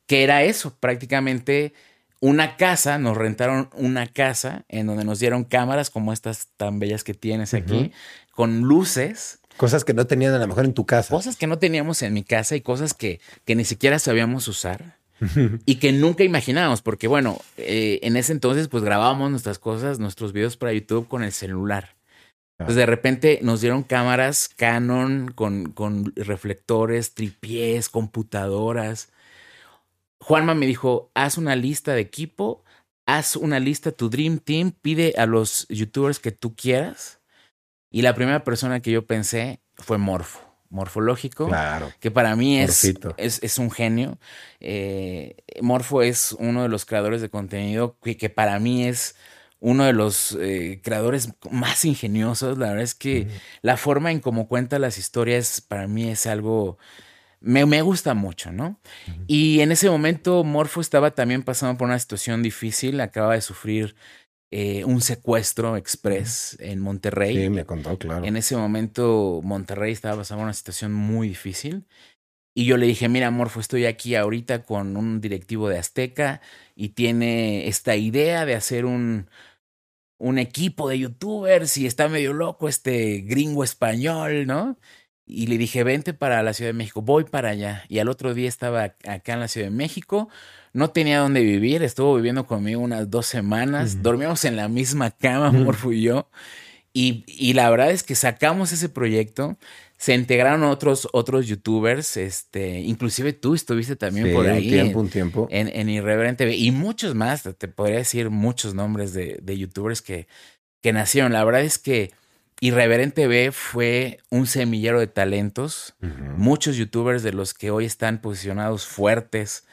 que era eso, prácticamente una casa, nos rentaron una casa en donde nos dieron cámaras como estas tan bellas que tienes aquí, con luces. Cosas que no tenían a lo mejor en tu casa. Cosas que no teníamos en mi casa y cosas que, que ni siquiera sabíamos usar y que nunca imaginábamos, porque bueno, eh, en ese entonces pues grabábamos nuestras cosas, nuestros videos para YouTube con el celular. Entonces de repente nos dieron cámaras Canon con, con reflectores, tripiés, computadoras. Juanma me dijo, haz una lista de equipo, haz una lista, tu Dream Team, pide a los youtubers que tú quieras. Y la primera persona que yo pensé fue Morfo, morfológico, claro. que para mí es, es, un genio. Eh, Morfo es uno de los creadores de contenido que, que para mí es uno de los eh, creadores más ingeniosos. La verdad es que la forma en cómo cuenta las historias para mí es algo... Me, me gusta mucho, ¿no? Y en ese momento Morfo estaba también pasando por una situación difícil, acaba de sufrir eh, un secuestro express en Monterrey. Sí, me contó, claro. En ese momento Monterrey estaba pasando una situación muy difícil. Y yo le dije, mira, Morfo, estoy aquí ahorita con un directivo de Azteca y tiene esta idea de hacer un, un equipo de youtubers y está medio loco este gringo español, ¿no? Y le dije, vente para la Ciudad de México, voy para allá. Y al otro día estaba acá en la Ciudad de México, no tenía dónde vivir, estuvo viviendo conmigo unas dos semanas, dormíamos en la misma cama, Morfo y yo. Y, y la verdad es que sacamos ese proyecto se integraron otros, otros youtubers, este, inclusive tú estuviste también por ahí. Un tiempo, un tiempo. En, en Irreverente y muchos más, te podría decir muchos nombres de, de youtubers que, que nacieron. La verdad es que Irreverente B fue un semillero de talentos. Muchos youtubers de los que hoy están posicionados fuertes,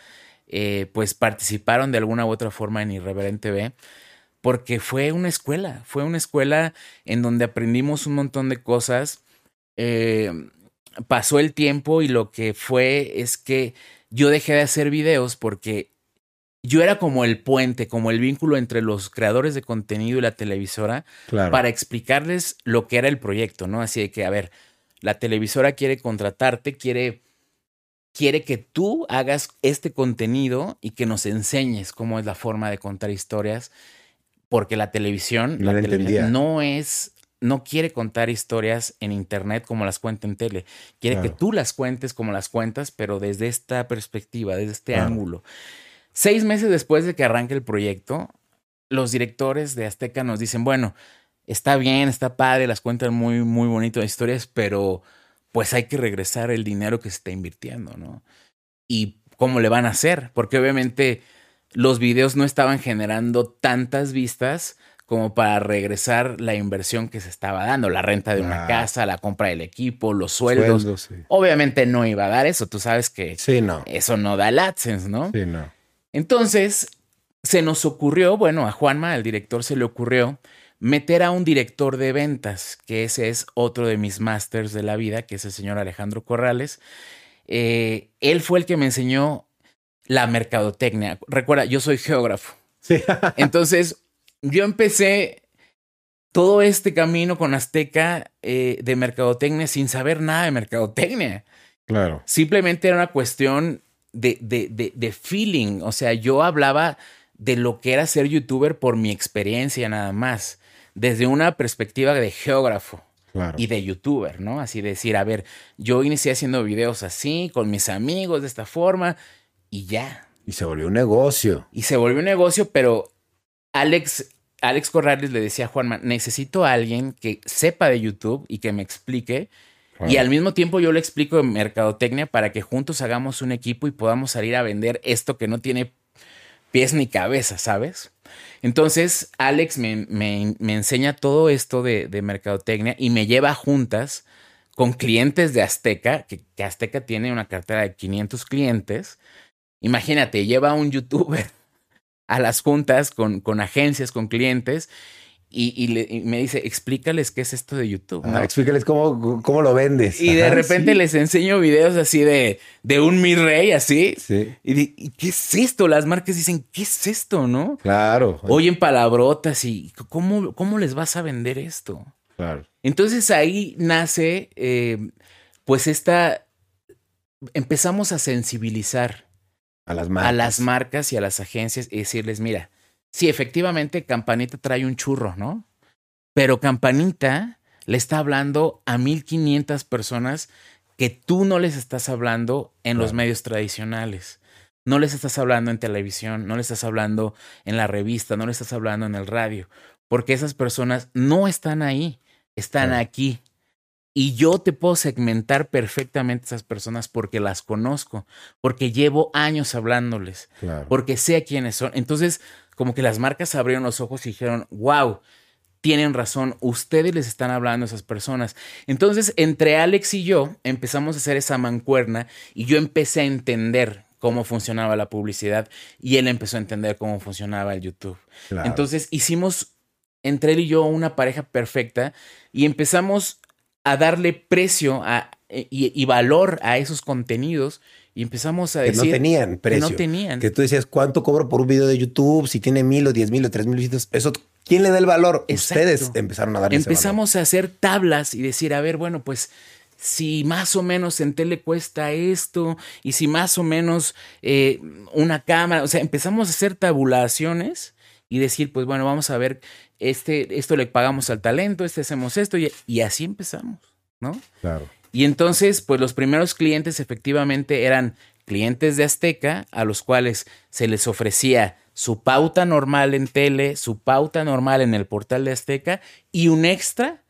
eh, pues participaron de alguna u otra forma en Irreverente B, porque fue una escuela, fue una escuela en donde aprendimos un montón de cosas eh, pasó el tiempo y lo que fue es que yo dejé de hacer videos porque yo era como el puente, como el vínculo entre los creadores de contenido y la televisora para explicarles lo que era el proyecto, ¿no? Así de que, a ver, la televisora quiere contratarte, quiere, quiere que tú hagas este contenido y que nos enseñes cómo es la forma de contar historias, porque la televisión, no, la televisión no es no quiere contar historias en internet como las cuenta en tele. Quiere que tú las cuentes como las cuentas, pero desde esta perspectiva, desde este ángulo. Seis meses después de que arranque el proyecto, los directores de Azteca nos dicen, bueno, está bien, está padre, las cuentan muy, muy bonito historias, pero pues hay que regresar el dinero que se está invirtiendo, ¿no? Y cómo le van a hacer, porque obviamente los videos no estaban generando tantas vistas como para regresar la inversión que se estaba dando, la renta de una casa, la compra del equipo, los sueldos. Obviamente no iba a dar eso, tú sabes que no. eso no da el AdSense, ¿no? Sí, no. Entonces, se nos ocurrió, bueno, a Juanma, el director, se le ocurrió meter a un director de ventas, que ese es otro de mis masters de la vida, que es el señor Alejandro Corrales. Eh, él fue el que me enseñó la mercadotecnia. Recuerda, yo soy geógrafo. Sí. Entonces, yo empecé todo este camino con Azteca eh, de mercadotecnia sin saber nada de mercadotecnia. Claro. Simplemente era una cuestión de, de, de, de, feeling. O sea, yo hablaba de lo que era ser youtuber por mi experiencia nada más, desde una perspectiva de geógrafo. Y de youtuber, ¿no? Así decir, a ver, yo inicié haciendo videos así, con mis amigos, de esta forma, y ya. Y se volvió un negocio. Y se volvió un negocio, pero Alex, Alex Corrales le decía a Juanma, necesito a alguien que sepa de YouTube y que me explique. Y al mismo tiempo yo le explico en mercadotecnia para que juntos hagamos un equipo y podamos salir a vender esto que no tiene pies ni cabeza, ¿sabes? Entonces, Alex me, me, enseña todo esto de, de, mercadotecnia y me lleva juntas con clientes de Azteca, que, que Azteca tiene una cartera de 500 clientes. Imagínate, lleva a un youtuber a las juntas con, con agencias, con clientes. Y, me dice, explícales qué es esto de YouTube. explícales cómo, cómo lo vendes. Y de repente les enseño videos así de, de un mi rey, así. Sí. Y, qué es esto? Las marcas dicen, ¿qué es esto? ¿No? Claro. Oyen palabrotas y ¿cómo, cómo les vas a vender esto? Claro. Entonces ahí nace, eh, pues esta, empezamos a sensibilizar a las marcas. A las marcas y a las agencias y decirles, mira, sí, efectivamente Campanita trae un churro, ¿no? Pero Campanita le está hablando a 1500 personas que tú no les estás hablando en los medios tradicionales. No les estás hablando en televisión, no les estás hablando en la revista, no les estás hablando en el radio, porque esas personas no están ahí, están aquí. Y yo te puedo segmentar perfectamente a esas personas porque las conozco, porque llevo años hablándoles, porque sé quiénes son. Entonces, como que las marcas abrieron los ojos y dijeron, wow, tienen razón, ustedes les están hablando a esas personas. Entonces, entre Alex y yo empezamos a hacer esa mancuerna y yo empecé a entender cómo funcionaba la publicidad y él empezó a entender cómo funcionaba el YouTube. Entonces, hicimos entre él y yo una pareja perfecta y empezamos a darle precio a, y, y valor a esos contenidos y empezamos a decir. Que no tenían precio. Que no tenían. Que tú decías, ¿cuánto cobro por un video de YouTube? Si tiene mil o diez mil o tres mil visitas. Eso, ¿quién le da el valor? Exacto. Ustedes empezaron a darle Empezamos ese a hacer tablas y decir, a ver, bueno, pues si más o menos en tele cuesta esto y si más o menos eh, una cámara, o sea, empezamos a hacer tabulaciones y decir, pues bueno, vamos a ver, este, esto le pagamos al talento, este hacemos esto y, y así empezamos, ¿no? Claro. Y entonces, pues los primeros clientes efectivamente eran clientes de Azteca, a los cuales se les ofrecía su pauta normal en tele, su pauta normal en el portal de Azteca y un extra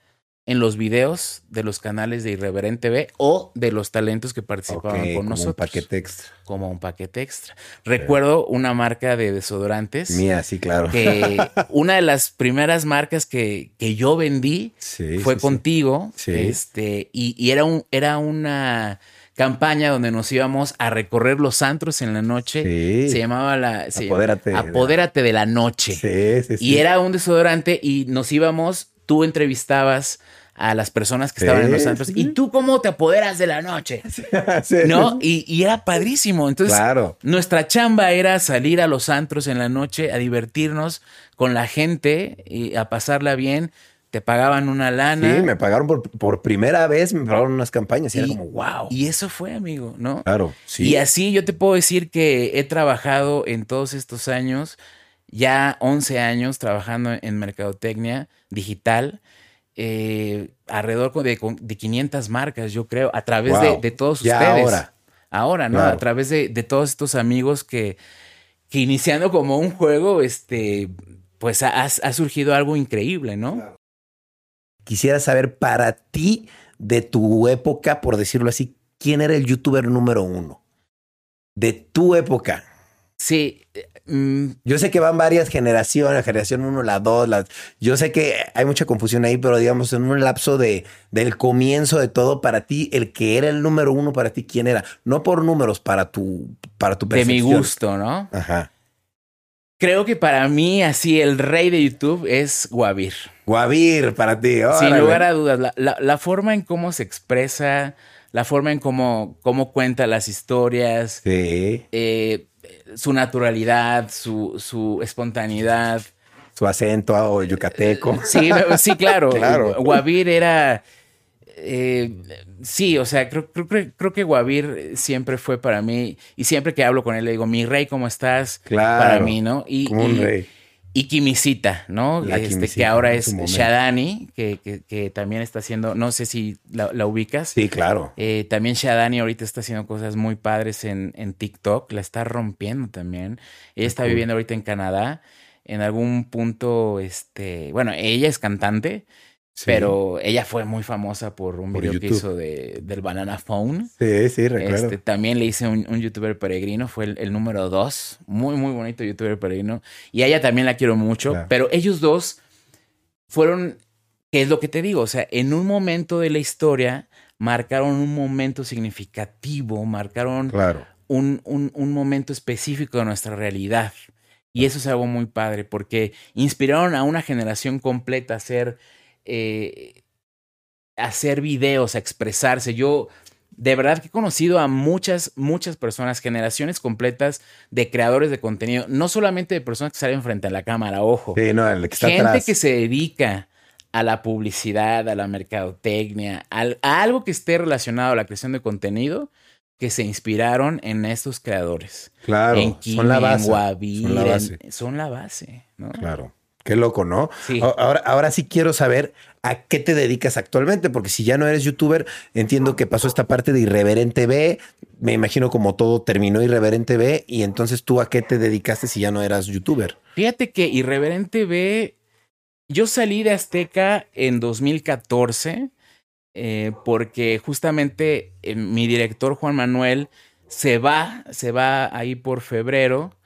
en los videos de los canales de Irreverente B o de los talentos que participaban con como nosotros. un paquete extra. Como un paquete extra. Recuerdo una marca de desodorantes. Mía, sí, claro. Que una de las primeras marcas que, que yo vendí Sí, fue sí, contigo. Sí. Este, y, y era, un, era una campaña donde nos íbamos a recorrer los antros en la noche. Sí. Se llamaba la. se Apodérate llama- de la- Apodérate de la noche. Sí, sí, sí. Y era un desodorante y nos íbamos, tú entrevistabas a las personas que estaban en los antros. ¿Y tú cómo te apoderas de la noche? Sí. ¿No? Y, y era padrísimo. Entonces, Claro. nuestra chamba era salir a los antros en la noche a divertirnos con la gente y a pasarla bien. Te pagaban una lana. Sí, me pagaron por, por primera vez, me pagaron unas campañas y, era Y- como, wow. Y eso fue, amigo, ¿no? claro, sí. Y así yo te puedo decir que he trabajado en todos estos años, ya 11 años trabajando en mercadotecnia digital, eh, alrededor de, de 500 marcas, yo creo, a través de, Wow. de todos Ya ustedes. ahora. Ahora, ¿no? Claro. A través de, de todos estos amigos que, que iniciando como un juego, este, pues ha, ha surgido algo increíble, ¿no? Quisiera saber para ti, de tu época, por decirlo así, ¿quién era el youtuber número uno? De tu época. Sí. Mm, Yo sé que van varias generaciones, la generación 1, la 2, la... yo sé que hay mucha confusión ahí, pero digamos, en un lapso de, del comienzo de todo, para ti, el que era el número uno para ti, ¿quién era? No por números, para tu, para tu de mi percepción. gusto, ¿no? Ajá. Creo que para mí, así, el rey de YouTube es Guavir. Guavir, para ti. Sin órale. lugar a dudas, la, la- la forma en cómo se expresa, la forma en cómo, cómo cuenta las historias, Sí, eh, su naturalidad, su, su espontaneidad. su acento o yucateco. Sí, sí, claro. Claro. Guavir era. eh, sí, o sea, creo, creo, creo- que Guavir siempre fue para mí, y siempre que hablo con él le digo, mi rey, ¿cómo estás? Claro, Para mí, ¿no? Y, Como un y- rey. Y Kimisita, ¿no? La este, Kimisita, que ahora es. Shadani, que, que, que también está haciendo, no sé si la, la ubicas. Sí, claro. Eh, también Shadani ahorita está haciendo cosas muy padres en, en TikTok, la está rompiendo también. Ella está viviendo ahorita en Canadá. En algún punto, este, bueno, ella es cantante, Sí. pero ella fue muy famosa por un Por video que hizo de, del Banana Phone. Sí, sí, recuerdo. Este, también le hice un, un youtuber peregrino, fue el, el número dos. Muy, muy bonito youtuber peregrino. Y a ella también la quiero mucho, Claro. pero ellos dos fueron, ¿qué es lo que te digo? O sea, en un momento de la historia marcaron un momento significativo, marcaron Claro. un, un- un momento específico de nuestra realidad. Y eso es algo muy padre, porque inspiraron a una generación completa a hacer, eh, a hacer videos, a expresarse. Yo de verdad que he conocido a muchas, muchas personas, generaciones completas de creadores de contenido, no solamente de personas que salen frente a la cámara, ojo. Sí, no, el que está Gente atrás. que se dedica a la publicidad, a la mercadotecnia, al- a algo que esté relacionado a la creación de contenido, que se inspiraron en estos creadores. Claro, en Kimi, son la en base. Guavir, son la en- base. son la base, ¿no? Claro. Qué loco, ¿no? Sí. Ahora, ahora sí quiero saber a qué te dedicas actualmente, porque si ya no eres youtuber, entiendo que pasó esta parte de Irreverente B. Me imagino como todo terminó Irreverente B. Y entonces tú a qué te dedicaste si ya no eras youtuber. Fíjate que Irreverente B, yo salí de Azteca en 2014 eh, porque justamente eh, mi director Juan Manuel se va, se va ahí por febrero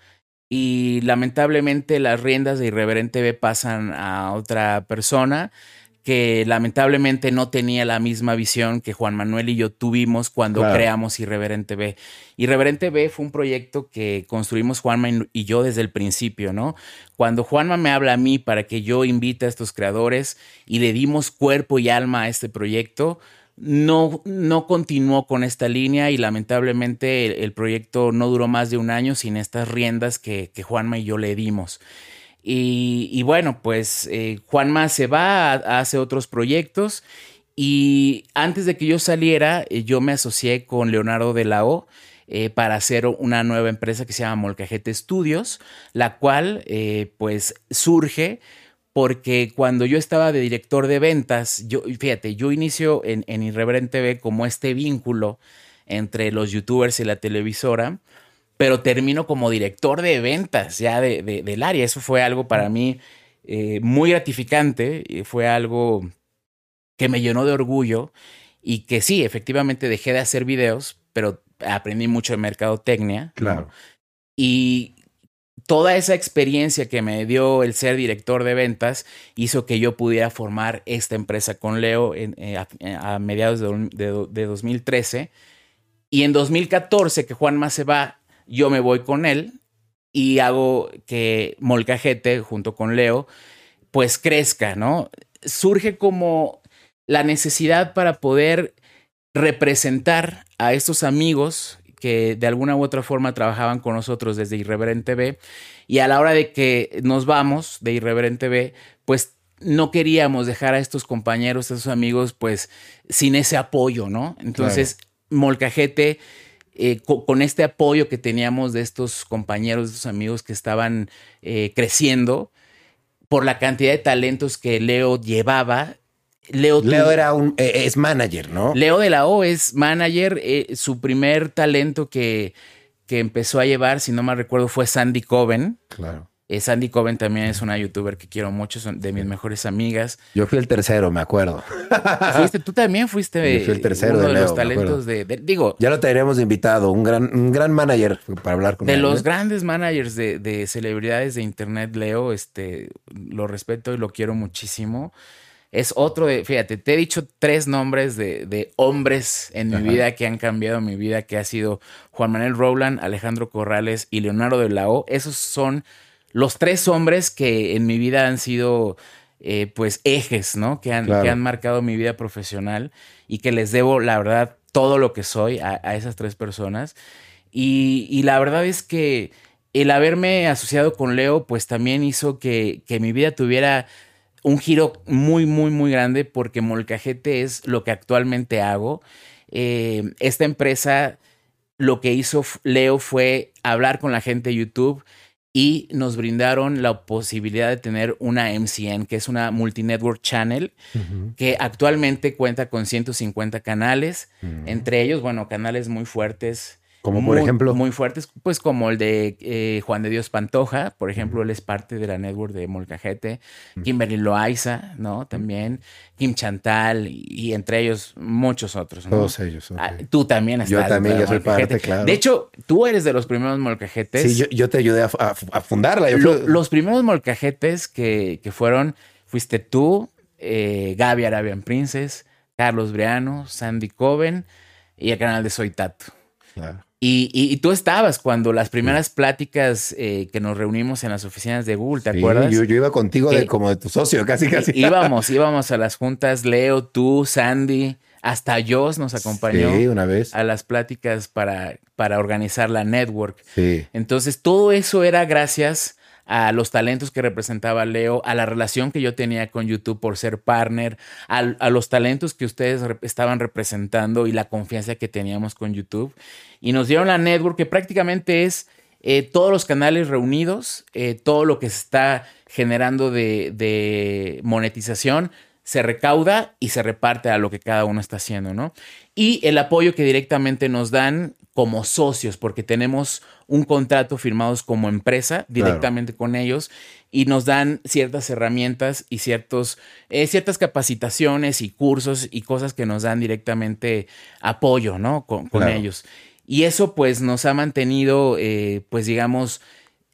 y lamentablemente las riendas de Irreverente B pasan a otra persona que lamentablemente no tenía la misma visión que Juan Manuel y yo tuvimos cuando creamos Irreverente B. Irreverente B fue un proyecto que construimos Juanma y yo desde el principio, ¿no? Cuando Juanma me habla a mí para que yo invite a estos creadores y le dimos cuerpo y alma a este proyecto, no, no continuó con esta línea y lamentablemente el, proyecto no duró más de un año sin estas riendas que, Juanma y yo le dimos. Y, bueno, pues eh, Juanma se va, hace otros proyectos y antes de que yo saliera, eh, yo me asocié con Leonardo de la O. Eh, para hacer una nueva empresa que se llama Molcajete Studios, la cual pues surge porque cuando yo estaba de director de ventas, yo, fíjate, yo inicio en, en Irreverente TV como este vínculo entre los youtubers y la televisora, pero termino como director de ventas ya de, del área. Eso fue algo para mí eh, muy gratificante, y fue algo que me llenó de orgullo y que sí, efectivamente dejé de hacer videos, pero aprendí mucho de mercadotecnia. Claro. Y toda esa experiencia que me dio el ser director de ventas hizo que yo pudiera formar esta empresa con Leo en, eh, a, mediados de, de, de, 2013. Y en 2014, que Juanma se va yo me voy con él y hago que Molcajete, junto con Leo, pues crezca, ¿no? Surge como la necesidad para poder representar a estos amigos que de alguna u otra forma trabajaban con nosotros desde Irreverente B y a la hora de que nos vamos de Irreverente B, pues no queríamos dejar a estos compañeros, a estos amigos, pues sin ese apoyo, ¿no? Entonces, Molcajete eh, con, este apoyo que teníamos de estos compañeros, de estos amigos que estaban eh, creciendo, por la cantidad de talentos que Leo llevaba. Leo, Leo era un, eh, es manager, ¿no? Leo de la O es manager. su primer talento que, que empezó a llevar, si no mal recuerdo, fue Sandy Coven. Claro. Eh, Sandy Coven también es una youtuber que quiero mucho, son de mis mejores amigas. Yo fui el tercero, me acuerdo. Fuiste, tú también fuiste Yo fui el tercero uno de, los talentos de, digo. Ya lo tenemos invitado, un gran, un gran manager para hablar con de él. De los grandes managers de, de, celebridades de internet, Leo, este, lo respeto y lo quiero muchísimo. Es otro de, fíjate, te he dicho tres nombres de, de hombres en mi vida que han cambiado mi vida, que ha sido Juan Manuel Rowland, Alejandro Corrales y Leonardo de la O. Esos son los tres hombres que en mi vida han sido eh, pues ejes, ¿no? Que han, que han marcado mi vida profesional y que les debo, la verdad, todo lo que soy a, esas tres personas. Y, la verdad es que el haberme asociado con Leo, pues también hizo que, que mi vida tuviera un giro muy, muy, muy grande porque Molcajete es lo que actualmente hago. Eh, esta empresa, lo que hizo Leo fue hablar con la gente de YouTube y nos brindaron la posibilidad de tener una MCN, que es una multinetwork channel, que actualmente cuenta con 150 canales, entre ellos, bueno, canales muy fuertes como por ejemplo. Muy fuertes, pues como el de eh, Juan de Dios Pantoja, por ejemplo, él es parte de la network de Molcajete, Kimberly Loaiza, ¿no? También, Kim Chantal y, entre ellos muchos otros. ¿no? Todos ellos. Ah, tú también estás. Yo también, yo soy parte, claro. De hecho, tú eres de los primeros molcajetes. Sí, yo, te ayudé a, fundarla. los primeros molcajetes que, que fueron, fuiste tú, eh, Gaby Arabian Princess, Carlos Briano, Sandy Coven y el canal de Soy Tato. Claro. Y, tú estabas cuando las primeras pláticas eh, que nos reunimos en las oficinas de Google, ¿te acuerdas? Yo, yo iba contigo de, como de tu socio, casi, casi. Íbamos, íbamos a las juntas, Leo, tú, Sandy, hasta Joss nos acompañó. Sí, una vez. A las pláticas para, para organizar la network. Sí. Entonces, todo eso era gracias a los talentos que representaba Leo, a la relación que yo tenía con YouTube por ser partner, a, los talentos que ustedes estaban representando y la confianza que teníamos con YouTube. Y nos dieron la network que prácticamente es eh, todos los canales reunidos, eh, todo lo que se está generando de, de monetización se recauda y se reparte a lo que cada uno está haciendo, ¿no? Y el apoyo que directamente nos dan como socios, porque tenemos un contrato firmados como empresa directamente con ellos y nos dan ciertas herramientas y ciertos, eh, ciertas capacitaciones y cursos y cosas que nos dan directamente apoyo, ¿no? Con, ellos. Y eso pues nos ha mantenido, eh, pues digamos,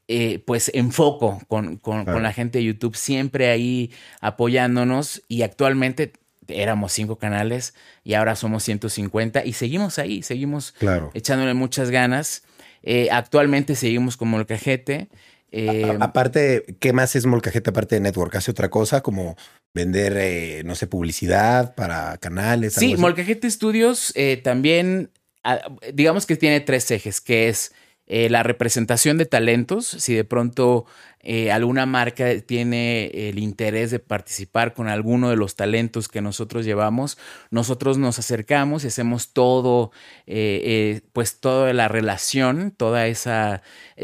eh, pues enfoco con, con, con, la gente de YouTube, siempre ahí apoyándonos y actualmente éramos cinco canales y ahora somos 150 y seguimos ahí, seguimos echándole muchas ganas. Eh, actualmente seguimos como el cajete. Eh, aparte, ¿qué más es Molcajete aparte de Network? ¿Hace otra cosa como vender, no sé, publicidad para canales? Sí, Molcajete Studios también, ah, digamos que tiene tres ejes, que es eh, la representación de talentos, si de pronto eh, alguna marca tiene el interés de participar con alguno de los talentos que nosotros llevamos, nosotros nos acercamos y hacemos todo, eh, pues toda la relación, toda esa,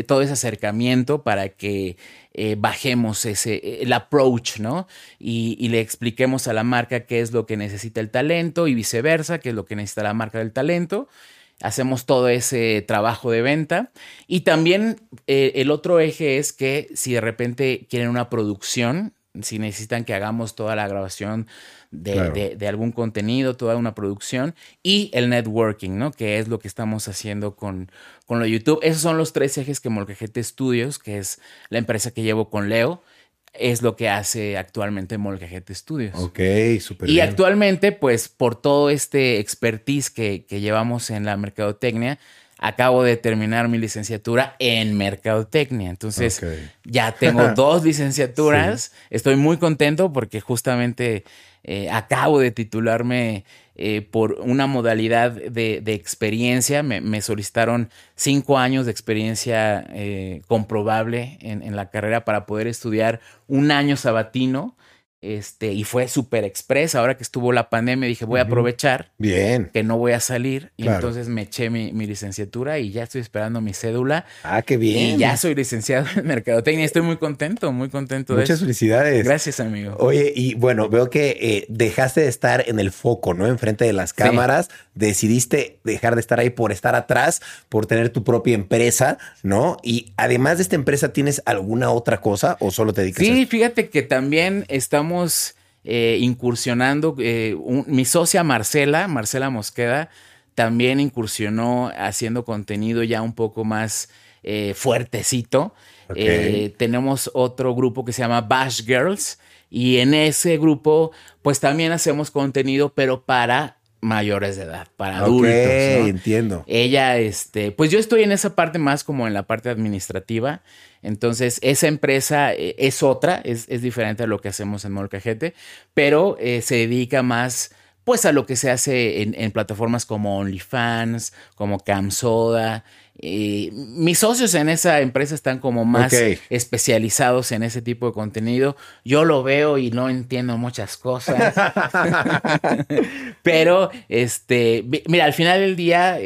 todo ese acercamiento para que bajemos ese, el approach, ¿no? Y, y, le expliquemos a la marca qué es lo que necesita el talento y viceversa, qué es lo que necesita la marca del talento hacemos todo ese trabajo de venta. Y también eh, el otro eje es que si de repente quieren una producción, si necesitan que hagamos toda la grabación de, algún contenido, toda una producción, y el networking, ¿no? Que es lo que estamos haciendo con, con lo YouTube. Esos son los tres ejes que Molcajete Studios, que es la empresa que llevo con Leo, es lo que hace actualmente Molcajete Studios. Ok, súper Y actualmente, pues por todo este expertise que, que, llevamos en la mercadotecnia, acabo de terminar mi licenciatura en mercadotecnia. Entonces, ya tengo dos licenciaturas. Estoy muy contento porque justamente eh, acabo de titularme eh, por una modalidad de, experiencia. Me, solicitaron cinco años de experiencia eh, comprobable en, la carrera para poder estudiar un año sabatino este, y fue súper express. Ahora que estuvo la pandemia, dije, voy a aprovechar. Bien. Que no voy a salir. Y entonces me eché mi, licenciatura y ya estoy esperando mi cédula. Ah, qué bien. Y ya soy licenciado en Mercadotecnia. Estoy muy contento, muy contento Muchas felicidades. Gracias, amigo. Oye, y bueno, veo que eh, dejaste de estar en el foco, ¿no? Enfrente de las cámaras. Decidiste dejar de estar ahí por estar atrás, por tener tu propia empresa, ¿no? Y además de esta empresa, ¿tienes alguna otra cosa o solo te dedicas sí, Sí, fíjate que también estamos eh, incursionando. Eh, mi socia Marcela, Marcela Mosqueda, también incursionó haciendo contenido ya un poco más eh, fuertecito. tenemos otro grupo que se llama Bash Girls y en ese grupo pues también hacemos contenido pero para mayores de edad, para adultos. entiendo. Ella, este, pues yo estoy en esa parte más como en la parte administrativa. Entonces, esa empresa eh, es otra, es, diferente a lo que hacemos en Molcajete, pero eh, se dedica más pues a lo que se hace en, plataformas como OnlyFans, como Camsoda. Eh, mis socios en esa empresa están como más especializados en ese tipo de contenido. Yo lo veo y no entiendo muchas cosas. Pero, este, mira, al final del día,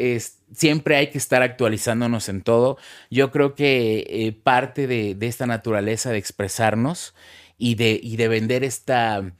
siempre hay que estar actualizándonos en todo. Yo creo que eh, parte de, de, esta naturaleza de expresarnos y de, y de vender esta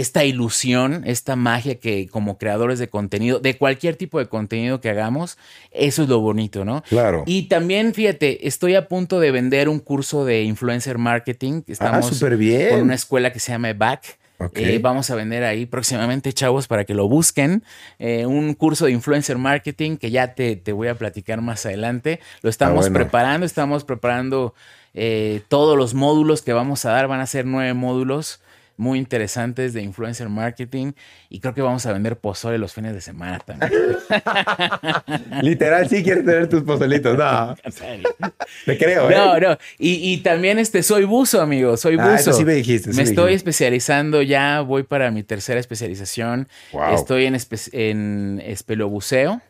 esta ilusión, esta magia que como creadores de contenido, de cualquier tipo de contenido que hagamos, eso es lo bonito, ¿no? Claro. Y también, fíjate, estoy a punto de vender un curso de influencer marketing. Ah, Estamos ah, bien. con una escuela que se llama Back. Eh, vamos a vender ahí próximamente, chavos, para que lo busquen. Eh, un curso de influencer marketing que ya te, te voy a platicar más adelante. Lo estamos ah, preparando, estamos preparando eh, todos los módulos que vamos a dar. Van a ser nueve módulos muy interesantes de influencer marketing y creo que vamos a vender pozole los fines de semana también. Literal, sí quieres tener tus pozolitos, no. Te creo, ¿eh? No, no. Y, también este, soy buzo, amigo, soy buzo. Ah, eso sí me dijiste. me, estoy especializando ya, voy para mi tercera especialización. Estoy en, en espelobuceo.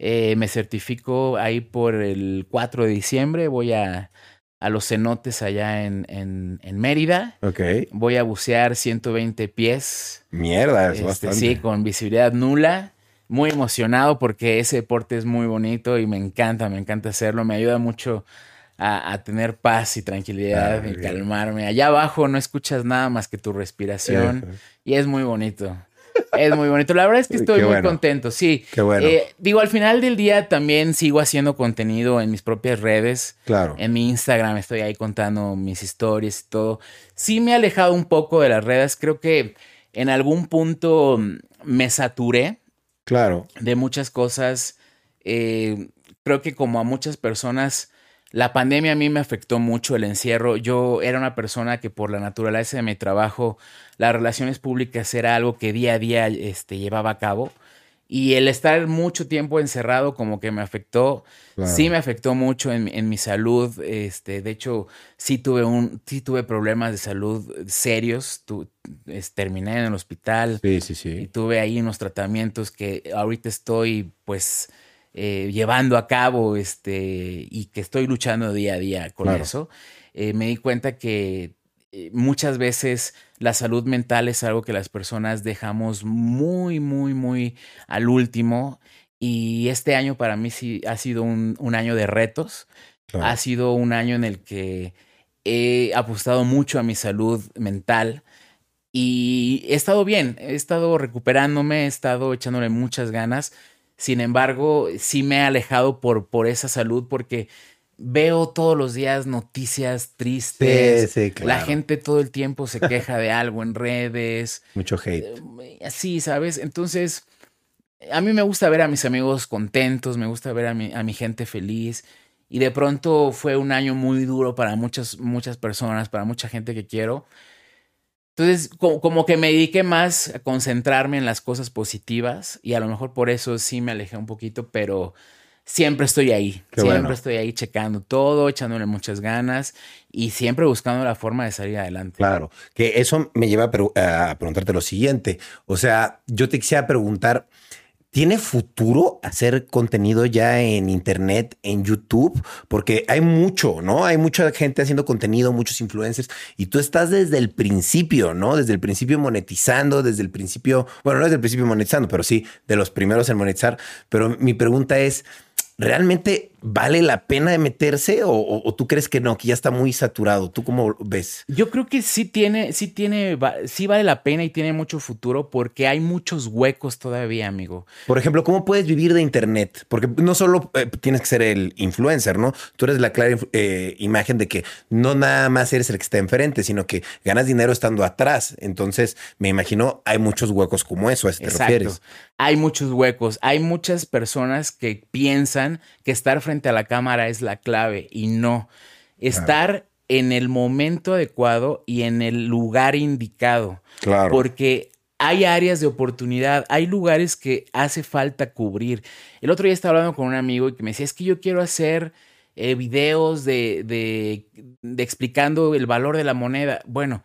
Eh, me certifico ahí por el 4 de diciembre. Voy a a los cenotes allá en, en, Mérida. Ok. Voy a bucear 120 pies. Mierda, es este, bastante. Sí, con visibilidad nula. Muy emocionado porque ese deporte es muy bonito y me encanta, me encanta hacerlo. Me ayuda mucho a, tener paz y tranquilidad ah, y calmarme. Allá abajo no escuchas nada más que tu respiración y es muy bonito. Es muy bonito. La verdad es que estoy muy contento. Sí. Qué bueno. Eh, digo, al final del día también sigo haciendo contenido en mis propias redes. Claro. En mi Instagram estoy ahí contando mis historias y todo. Sí me he alejado un poco de las redes. Creo que en algún punto me saturé. Claro. De muchas cosas. Eh, creo que como a muchas personas La pandemia a mí me afectó mucho el encierro. Yo era una persona que por la naturaleza de mi trabajo, las relaciones públicas era algo que día a día este, llevaba a cabo. Y el estar mucho tiempo encerrado como que me afectó, sí me afectó mucho en, mi salud. Este, de hecho, sí tuve un, sí tuve problemas de salud serios. Tu, terminé en el hospital. Sí, sí, sí. Y tuve ahí unos tratamientos que ahorita estoy, pues, eh, llevando a cabo, este, y que estoy luchando día a día con eso. Eh, me di cuenta que eh, muchas veces la salud mental es algo que las personas dejamos muy, muy, muy al último. Y este año para mí sí ha sido un, año de retos. Ha sido un año en el que he apostado mucho a mi salud mental. Y he estado bien, he estado recuperándome, he estado echándole muchas ganas. Sin embargo, sí me he alejado por, por esa salud porque veo todos los días noticias tristes. Sí, sí, La gente todo el tiempo se queja de algo en redes. Mucho hate. Eh, así, ¿sabes? Entonces, a mí me gusta ver a mis amigos contentos, me gusta ver a mi, a mi gente feliz. Y de pronto fue un año muy duro para muchas, muchas personas, para mucha gente que quiero. Entonces, como, que me dediqué más a concentrarme en las cosas positivas y a lo mejor por eso sí me alejé un poquito, pero siempre estoy ahí, siempre estoy ahí checando todo, echándole muchas ganas y siempre buscando la forma de salir adelante. Claro, que eso me lleva a, a preguntarte lo siguiente. O sea, yo te quisiera preguntar, ¿Tiene futuro hacer contenido ya en Internet, en YouTube? Porque hay mucho, ¿no? Hay mucha gente haciendo contenido, muchos influencers, y tú estás desde el principio, ¿no? Desde el principio monetizando, desde el principio, bueno, no desde el principio monetizando, pero sí de los primeros en monetizar. Pero mi pregunta es, ¿realmente vale la pena meterse o, tú crees que no, que ya está muy saturado? ¿Tú cómo ves? Yo creo que sí tiene, sí tiene, sí vale la pena y tiene mucho futuro porque hay muchos huecos todavía, amigo. Por ejemplo, ¿cómo puedes vivir de Internet? Porque no solo eh, tienes que ser el influencer, ¿no? Tú eres la clara eh, imagen de que no nada más eres el que está enfrente, sino que ganas dinero estando atrás. Entonces, me imagino, hay muchos huecos como eso, ¿a eso te refieres? Hay muchos huecos. Hay muchas personas que piensan que estar frente a la cámara es la clave y no. Estar en el momento adecuado y en el lugar indicado. Claro. Porque hay áreas de oportunidad, hay lugares que hace falta cubrir. El otro día estaba hablando con un amigo y que me decía, es que yo quiero hacer eh, videos de, de, de, explicando el valor de la moneda. Bueno,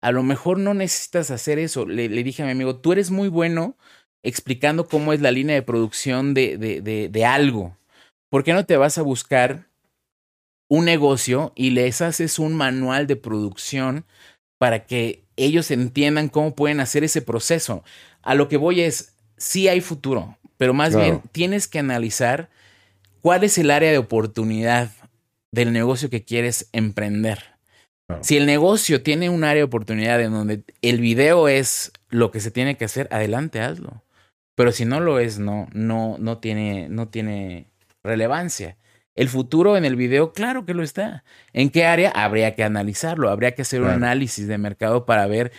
a lo mejor no necesitas hacer eso. Le, le, dije a mi amigo, tú eres muy bueno explicando cómo es la línea de producción de, de algo. ¿Por qué no te vas a buscar un negocio y les haces un manual de producción para que ellos entiendan cómo pueden hacer ese proceso? A lo que voy es, sí hay futuro, pero más bien tienes que analizar cuál es el área de oportunidad del negocio que quieres emprender. Si el negocio tiene un área de oportunidad en donde el video es lo que se tiene que hacer, adelante, hazlo. Pero si no lo es, no, no, no tiene, no tiene relevancia. El futuro en el video, claro que lo está. ¿En qué área? Habría que analizarlo, habría que hacer un análisis de mercado para ver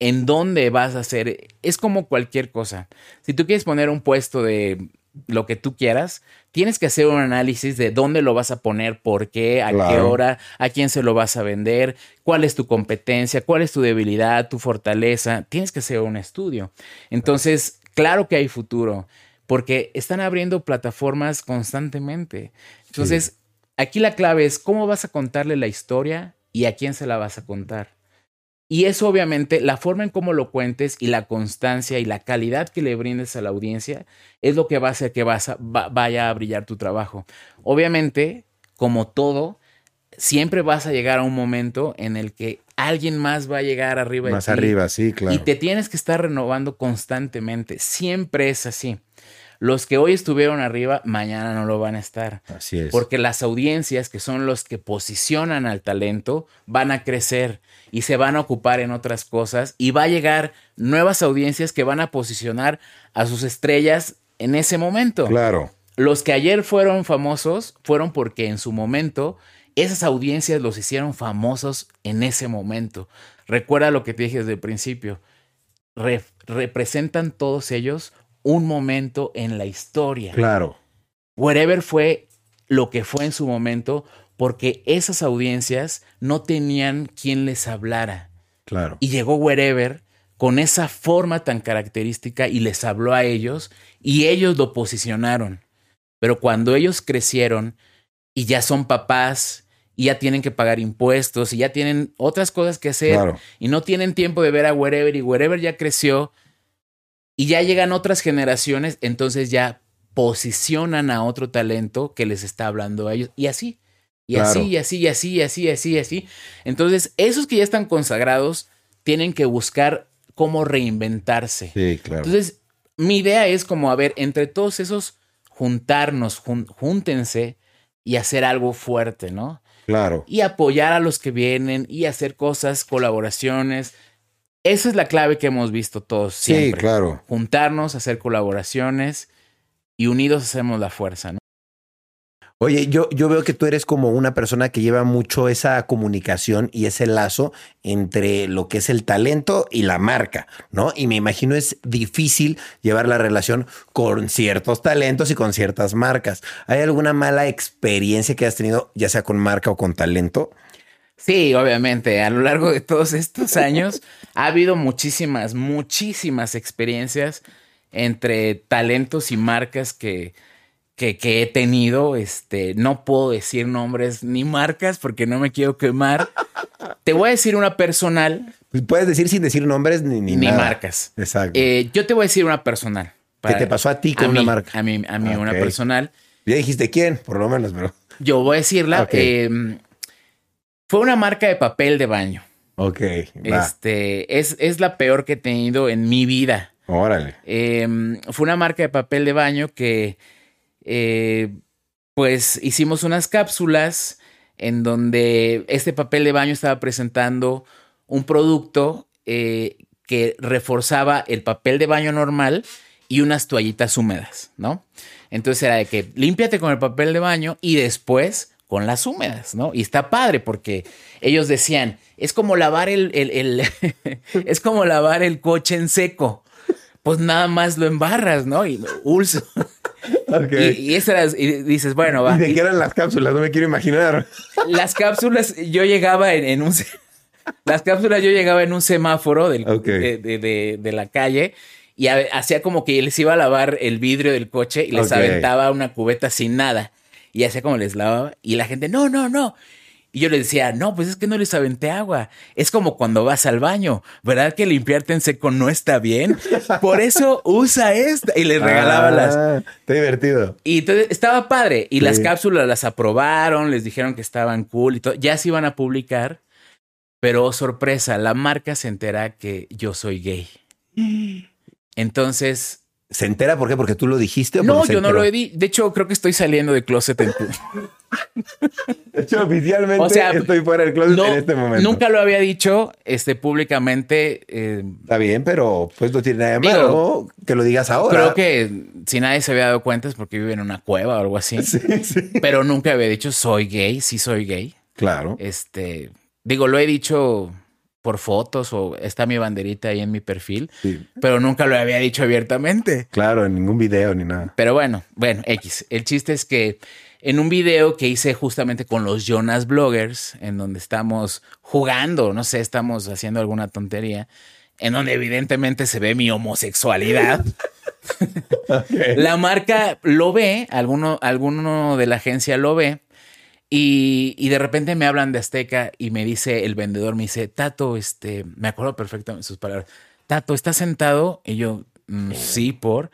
en dónde vas a hacer. Es como cualquier cosa. Si tú quieres poner un puesto de lo que tú quieras, tienes que hacer un análisis de dónde lo vas a poner, por qué, a qué hora, a quién se lo vas a vender, cuál es tu competencia, cuál es tu debilidad, tu fortaleza. Tienes que hacer un estudio. Entonces, claro que hay futuro porque están abriendo plataformas constantemente. Entonces, aquí la clave es cómo vas a contarle la historia y a quién se la vas a contar. Y eso obviamente, la forma en cómo lo cuentes y la constancia y la calidad que le brindes a la audiencia es lo que va a hacer que vas vaya a brillar tu trabajo. Obviamente, como todo, siempre vas a llegar a un momento en el que alguien más va a llegar arriba más arriba, sí, claro. Y te tienes que estar renovando constantemente. Siempre es así. Los que hoy estuvieron arriba, mañana no lo van a estar. Así es. Porque las audiencias, que son los que posicionan al talento, van a crecer y se van a ocupar en otras cosas y va a llegar nuevas audiencias que van a posicionar a sus estrellas en ese momento. Claro. Los que ayer fueron famosos fueron porque en su momento esas audiencias los hicieron famosos en ese momento. Recuerda lo que te dije desde el principio. representan todos ellos un momento en la historia. Claro. Wherever fue lo que fue en su momento porque esas audiencias no tenían quien les hablara. Claro. Y llegó Wherever con esa forma tan característica y les habló a ellos y ellos lo posicionaron. Pero cuando ellos crecieron y ya son papás y ya tienen que pagar impuestos y ya tienen otras cosas que hacer y no tienen tiempo de ver a Wherever y Wherever ya creció y ya llegan otras generaciones, entonces ya posicionan a otro talento que les está hablando a ellos y así. Y así, y así, y así, y así, y así, y así. Entonces, esos que ya están consagrados tienen que buscar cómo reinventarse. Sí, claro. Entonces, mi idea es como, a ver, entre todos esos, juntarnos, júntense y hacer algo fuerte, ¿no? Claro. Y apoyar a los que vienen y hacer cosas, colaboraciones. Esa es la clave que hemos visto todos siempre. Sí, claro. Juntarnos, hacer colaboraciones y unidos hacemos la fuerza, ¿no? Oye, yo, yo veo que tú eres como una persona que lleva mucho esa comunicación y ese lazo entre lo que es el talento y la marca, ¿no? Y me imagino es difícil llevar la relación con ciertos talentos y con ciertas marcas. ¿Hay alguna mala experiencia que has tenido, ya sea con marca o con talento? Sí, obviamente. A lo largo de todos estos años ha habido muchísimas, muchísimas experiencias entre talentos y marcas que que, he tenido. Este, no puedo decir nombres ni marcas porque no me quiero quemar. te voy a decir una personal. Pues puedes decir sin decir nombres ni, ni, ni marcas. Exacto. Eh, yo te voy a decir una personal. ¿Qué te pasó a ti con una marca? A mí, a mí una personal. Ya dijiste quién, por lo menos, pero. Yo voy a decirla. Em, fue una marca de papel de baño. Ok. Este es, es la peor que he tenido en mi vida. Órale. Em, fue una marca de papel de baño que eh, pues hicimos unas cápsulas en donde este papel de baño estaba presentando un producto eh, que reforzaba el papel de baño normal y unas toallitas húmedas, ¿no? Entonces era de que límpiate con el papel de baño y después con las húmedas, ¿no? Y está padre porque ellos decían, es como lavar el, el es como lavar el coche en seco. Pues nada más lo embarras, ¿no? Y ulso. Y, y, dices, bueno, va. ¿Y de qué eran las cápsulas? No me quiero imaginar. Las cápsulas, yo llegaba en, un. Las cápsulas, yo llegaba en un semáforo del, de, la calle y hacía como que les iba a lavar el vidrio del coche y les aventaba una cubeta sin nada. Y hacía como les lavaba. Y la gente, no, no, no. Y yo le decía, no, pues es que no les aventé agua. Es como cuando vas al baño, ¿verdad que limpiarte en seco no está bien? Por eso usa esta. Y les regalaba ah, las. Está divertido. Y entonces estaba padre. Y las cápsulas las aprobaron, les dijeron que estaban cool y todo. Ya se iban a publicar. Pero oh, sorpresa, la marca se entera que yo soy gay. Entonces ¿Se entera por qué? ¿Porque tú lo dijiste? no, yo no lo he dicho. De hecho, creo que estoy saliendo de closet en tu... De hecho, oficialmente estoy fuera del closet en este momento. Nunca lo había dicho este, públicamente. Eh, Está bien, pero pues no tiene nada de malo que lo digas ahora. Creo que si nadie se había dado cuenta es porque vive en una cueva o algo así. Sí, sí. Pero nunca había dicho soy gay, sí soy gay. Claro. Este, digo, lo he dicho por fotos o está mi banderita ahí en mi perfil, pero nunca lo había dicho abiertamente. Claro, en ningún video ni nada. Pero bueno, bueno, X. El chiste es que en un video que hice justamente con los Jonas Bloggers, en donde estamos jugando, no sé, estamos haciendo alguna tontería, en donde evidentemente se ve mi homosexualidad. La marca lo ve, alguno, alguno de la agencia lo ve y, de repente me hablan de Azteca y me dice el vendedor, me dice, Tato, este, me acuerdo perfectamente sus palabras, Tato, ¿estás sentado? Y yo, mm, sí, por.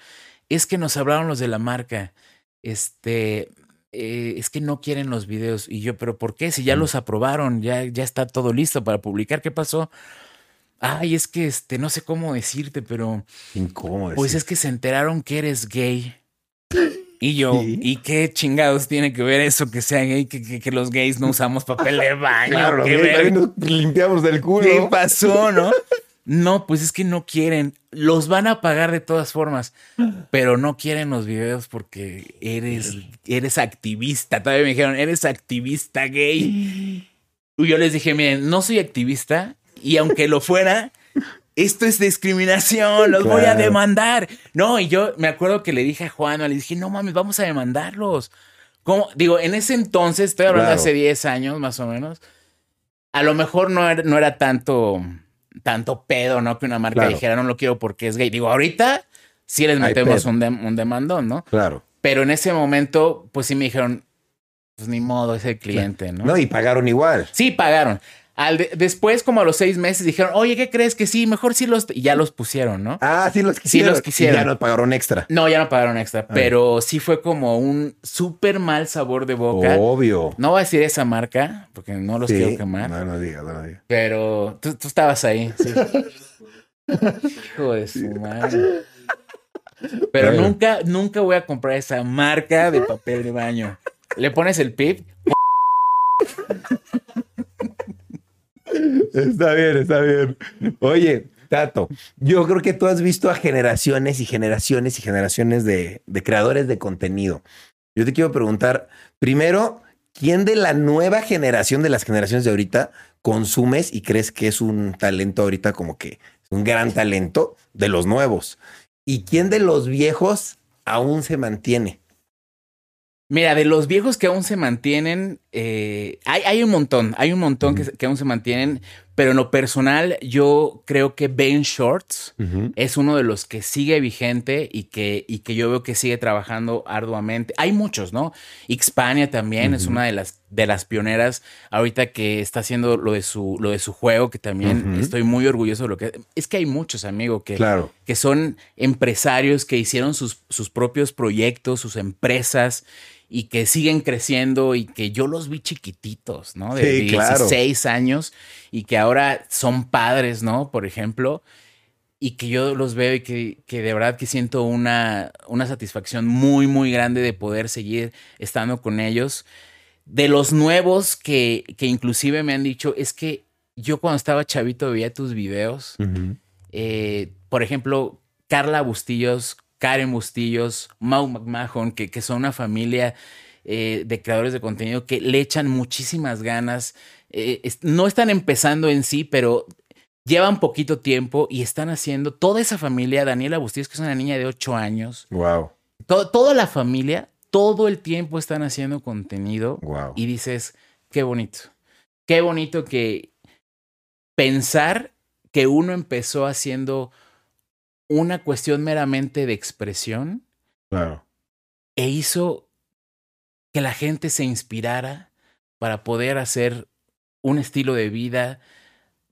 Es que nos hablaron los de la marca. Este, eh, es que no quieren los videos. Y yo, pero ¿por qué? Si ya los aprobaron, ya, ya está todo listo para publicar, ¿qué pasó? Ay, es que este, no sé cómo decirte, pero. Incómodo. Pues es que se enteraron que eres gay. Y yo, ¿y qué chingados tiene que ver eso que sea gay, que, que, los gays no usamos papel de baño? Claro, que nos limpiamos del culo. ¿Qué pasó, no? No, pues es que no quieren. Los van a pagar de todas formas, pero no quieren los videos porque eres, eres activista. Todavía me dijeron, eres activista gay. Y yo les dije, miren, no soy activista y aunque lo fuera, esto es discriminación, los voy a demandar. No, y yo me acuerdo que le dije a Juan, le dije, no mames, vamos a demandarlos. como, digo, en ese entonces, estoy hablando de hace 10 años más o menos, a lo mejor no era, no era tanto, tanto pedo, ¿no? Que una marca dijera, no lo quiero porque es gay. Digo, ahorita sí les metemos un, un demandón, ¿no? Claro. Pero en ese momento, pues sí me dijeron, pues ni modo, es el cliente, ¿no? No, y pagaron igual. Sí, pagaron después, como a los seis meses, dijeron, oye, ¿qué crees que sí? Mejor sí los... Y ya los pusieron, ¿no? Ah, sí los quisieron. Sí los quisieron. ya no pagaron extra. No, ya no pagaron extra, pero sí fue como un súper mal sabor de boca. Obvio. No voy a decir esa marca, porque no los quiero quemar. No, no digas, no lo digas. Pero tú, estabas ahí. Sí. Hijo de su madre. Pero nunca, nunca voy a comprar esa marca de papel de baño. Le pones el pip. Está bien, está bien. Oye, Tato, yo creo que tú has visto a generaciones y generaciones y generaciones de, creadores de contenido. Yo te quiero preguntar, primero, ¿quién de la nueva generación, de las generaciones de ahorita, consumes y crees que es un talento ahorita como que un gran talento de los nuevos? ¿Y quién de los viejos aún se mantiene? Mira, de los viejos que aún se mantienen, eh, hay, hay, un montón, hay un montón que, que, aún se mantienen, pero en lo personal yo creo que Ben Shorts es uno de los que sigue vigente y que, y que yo veo que sigue trabajando arduamente. Hay muchos, ¿no? Xpania también es una de las, de las pioneras ahorita que está haciendo lo de su, lo de su juego, que también estoy muy orgulloso de lo que... Es que hay muchos, amigos, que, que son empresarios que hicieron sus, sus propios proyectos, sus empresas y que siguen creciendo y que yo los vi chiquititos, ¿no? De 16 años y que ahora son padres, ¿no? Por ejemplo, y que yo los veo y que, que de verdad que siento una, una satisfacción muy, muy grande de poder seguir estando con ellos. De los nuevos que, que inclusive me han dicho, es que yo cuando estaba chavito veía tus videos. Eh, por ejemplo, Carla Bustillos Karen Bustillos, Mau McMahon, que, que son una familia eh, de creadores de contenido que le echan muchísimas ganas. Eh, no están empezando en sí, pero llevan poquito tiempo y están haciendo toda esa familia, Daniela Bustillos, que es una niña de 8 años. Wow. toda la familia, todo el tiempo están haciendo contenido. Wow. Y dices, qué bonito. Qué bonito que pensar que uno empezó haciendo una cuestión meramente de expresión. Claro. E hizo que la gente se inspirara para poder hacer un estilo de vida,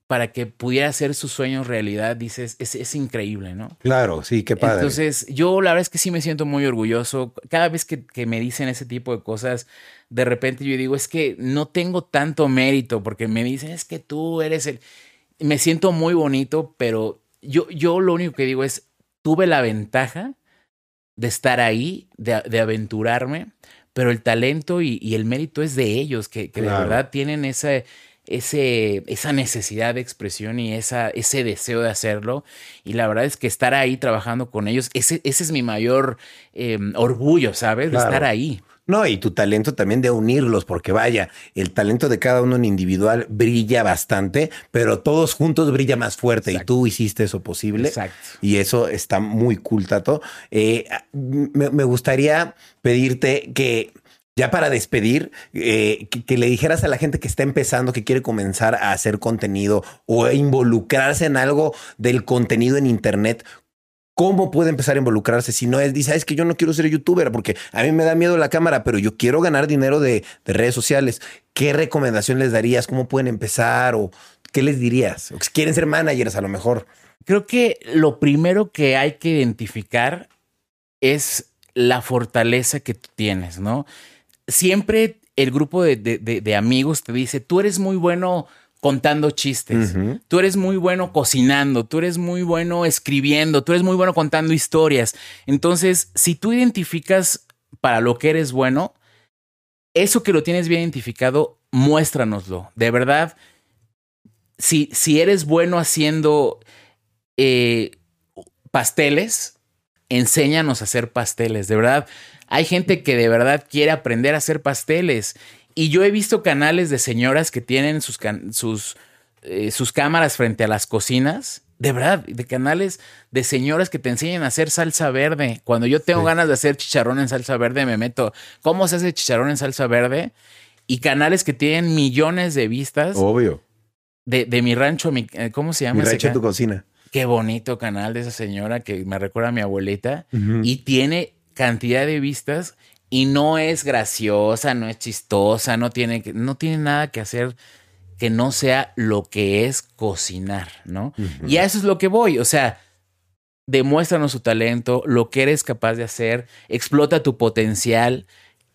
para que pudiera hacer sus sueños realidad, dices, es, es, increíble, ¿no? Claro, sí, qué padre. Entonces, yo la verdad es que sí me siento muy orgulloso. Cada vez que, que, me dicen ese tipo de cosas, de repente yo digo, es que no tengo tanto mérito, porque me dicen, es que tú eres el... Me siento muy bonito, pero yo, yo lo único que digo es, tuve la ventaja de estar ahí, de, de aventurarme, pero el talento y, y, el mérito es de ellos, que, que de verdad tienen ese, ese, esa necesidad de expresión y esa, ese deseo de hacerlo. Y la verdad es que estar ahí trabajando con ellos, ese, ese es mi mayor eh, orgullo, ¿sabes? De estar ahí. No, y tu talento también de unirlos, porque vaya, el talento de cada uno en individual brilla bastante, pero todos juntos brilla más fuerte y tú hiciste eso posible. Exacto. Y eso está muy cool, Tato. Eh, me, me gustaría pedirte que ya para despedir, eh, que, le dijeras a la gente que está empezando, que quiere comenzar a hacer contenido o involucrarse en algo del contenido en Internet, ¿Cómo puede empezar a involucrarse si no es, dice, es que yo no quiero ser youtuber porque a mí me da miedo la cámara, pero yo quiero ganar dinero de, redes sociales? ¿Qué recomendación les darías? ¿Cómo pueden empezar? ¿O qué les dirías? ¿O quieren ser managers a lo mejor? Creo que lo primero que hay que identificar es la fortaleza que tú tienes, ¿no? Siempre el grupo de amigos te dice, tú eres muy bueno contando chistes. Tú eres muy bueno cocinando, tú eres muy bueno escribiendo, tú eres muy bueno contando historias. Entonces, si tú identificas para lo que eres bueno, eso que lo tienes bien identificado, muéstranoslo. De verdad, si, si eres bueno haciendo eh, pasteles, enséñanos a hacer pasteles. De verdad, hay gente que de verdad quiere aprender a hacer pasteles y yo he visto canales de señoras que tienen sus, sus, eh, sus cámaras frente a las cocinas De verdad, de canales de señoras que te enseñan a hacer salsa verde. Cuando yo tengo ganas de hacer chicharrón en salsa verde, me meto, ¿cómo se hace chicharrón en salsa verde? Y canales que tienen millones de vistas. Obvio. De, de mi rancho, mi, eh, ¿cómo se llama? Mi rancho en tu cocina. Qué bonito canal de esa señora que me recuerda a mi abuelita. Y tiene cantidad de vistas y no es graciosa, no es chistosa, no tiene, no tiene nada que hacer que no sea lo que es cocinar, ¿no? Y a eso es lo que voy, o sea, demuéstranos su talento, lo que eres capaz de hacer, explota tu potencial,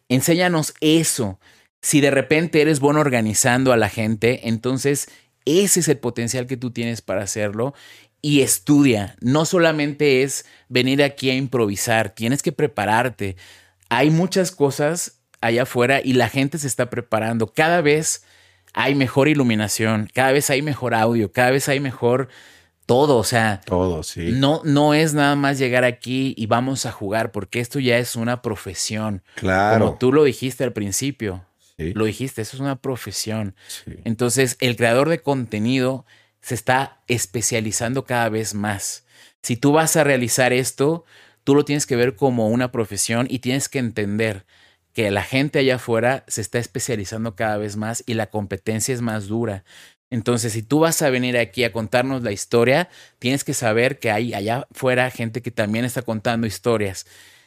enséñanos eso. Si de repente eres bueno organizando a la gente, entonces ese es el potencial que tú tienes para hacerlo y estudia. No solamente es venir aquí a improvisar, tienes que prepararte. Hay muchas cosas allá afuera y la gente se está preparando. Cada vez hay mejor iluminación, cada vez hay mejor audio, cada vez hay mejor todo, o sea, todo, sí. No no es nada más llegar aquí y vamos a jugar porque esto ya es una profesión. Claro. Como tú lo dijiste al principio. Sí. Lo dijiste, eso es una profesión. Sí. Entonces, el creador de contenido se está especializando cada vez más. Si tú vas a realizar esto, tú lo tienes que ver como una profesión y tienes que entender que la gente allá afuera se está especializando cada vez más y la competencia es más dura. Entonces, si tú vas a venir aquí a contarnos la historia, tienes que saber que hay allá afuera gente que también está contando historias.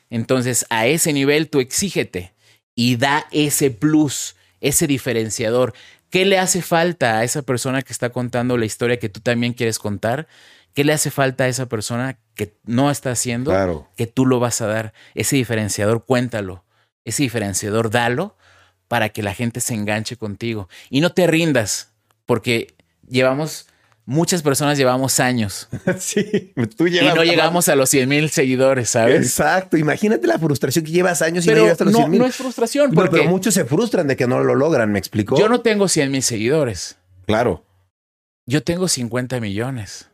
Entonces, a ese nivel tú exígete y da ese plus, ese diferenciador. ¿Qué le hace falta a esa persona que está contando la historia que tú también quieres contar? ¿Qué le hace falta a esa persona que no está haciendo? Claro. Que tú lo vas a dar. Ese diferenciador, cuéntalo ese diferenciador, dalo para que la gente se enganche contigo. Y no te rindas, porque llevamos, muchas personas llevamos años. Sí, tú llevas. Y no llegamos a los 100 mil seguidores, ¿sabes? Exacto. Imagínate la frustración que llevas años y pero no llegaste a los no, 100 mil. no es frustración, Pero, porque pero muchos se frustran de que no lo logran, ¿me explicó? yo no tengo 100 mil seguidores. Claro, Yo tengo 50 millones.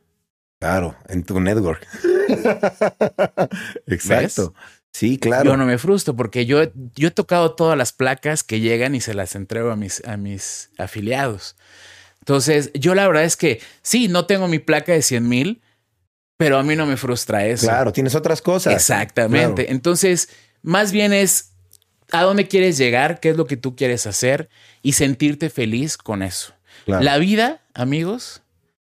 claro, en tu network. Exacto. Sí, claro. Yo no me frustro porque yo, yo he tocado todas las placas que llegan y se las entrego a mis, a mis afiliados. Entonces, yo la verdad es que sí, no tengo mi placa de 100 mil, pero a mí no me frustra eso. Claro, tienes otras cosas. Exactamente. Claro. Entonces, más bien es a dónde quieres llegar, qué es lo que tú quieres hacer y sentirte feliz con eso. Claro. La vida, amigos,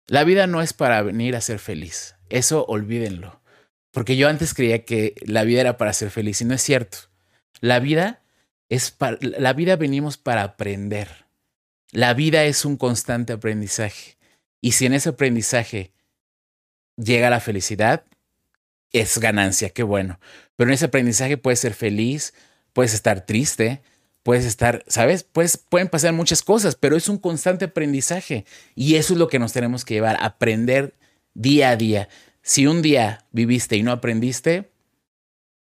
la vida no es para venir a ser feliz. Eso olvídenlo. Porque yo antes creía que la vida era para ser feliz y no es cierto. La vida es para, la vida venimos para aprender. La vida es un constante aprendizaje. Y si en ese aprendizaje llega la felicidad, es ganancia, qué bueno. Pero en ese aprendizaje puedes ser feliz, puedes estar triste, puedes estar, ¿sabes? Pues pueden pasar muchas cosas, pero es un constante aprendizaje. Y eso es lo que nos tenemos que llevar, aprender día a día. Si un día viviste y no aprendiste,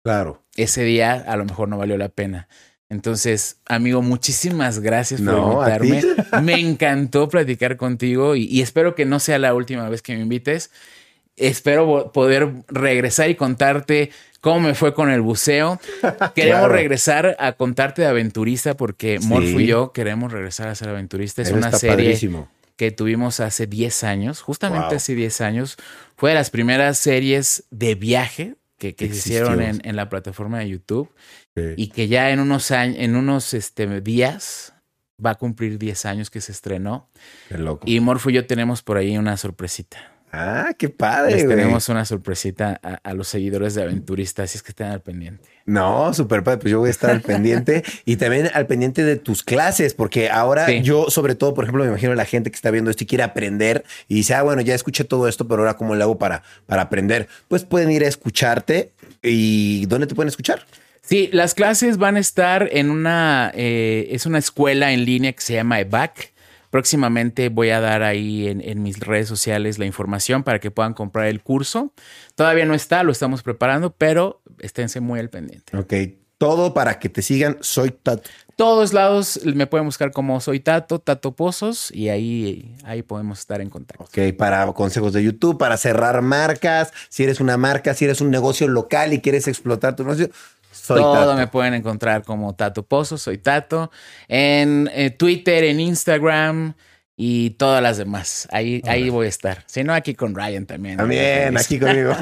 Claro. ese día a lo mejor no valió la pena. Entonces, amigo, muchísimas gracias por No, invitarme. Me encantó platicar contigo y, y espero que no sea la última vez que me invites. Espero poder regresar y contarte cómo me fue con el buceo. Queremos Claro. regresar a contarte de aventurista porque Morfo Sí. y yo queremos regresar a ser aventurista. Es Eso una serie padrísimo. que tuvimos hace 10 años, justamente Wow. hace 10 años. Fue de las primeras series de viaje que, que se hicieron en, en la plataforma de YouTube Sí. y que ya en unos años, en unos este, días va a cumplir 10 años que se estrenó. Qué loco. Y Morfo y yo tenemos por ahí una sorpresita. ah, qué padre, Les tenemos una sorpresita a, a los seguidores de Aventurista, así es que estén al pendiente. No, súper padre. Pues yo voy a estar al pendiente y también al pendiente de tus clases, porque ahora Sí. yo, sobre todo, por ejemplo, me imagino la gente que está viendo esto y quiere aprender y dice, ah, bueno, ya escuché todo esto, pero ahora cómo le hago para, para aprender. Pues pueden ir a escucharte y ¿dónde te pueden escuchar? Sí, las clases van a estar en una, eh, es una escuela en línea que se llama EBAC. Próximamente voy a dar ahí en, en mis redes sociales la información para que puedan comprar el curso. Todavía no está, lo estamos preparando, pero esténse muy al pendiente. Ok, todo para que te sigan. Soy Tato. Todos lados me pueden buscar como soy Tato, Tato Pozos, y ahí, ahí podemos estar en contacto. Ok, para consejos de YouTube, para cerrar marcas. Si eres una marca, si eres un negocio local y quieres explotar tu negocio, soy Todo Tato. me pueden encontrar como Tato Pozos, soy Tato. En eh, Twitter, en Instagram, y todas las demás. Ahí, ahí voy a estar. Si no, aquí con Ryan también. También, aquí conmigo.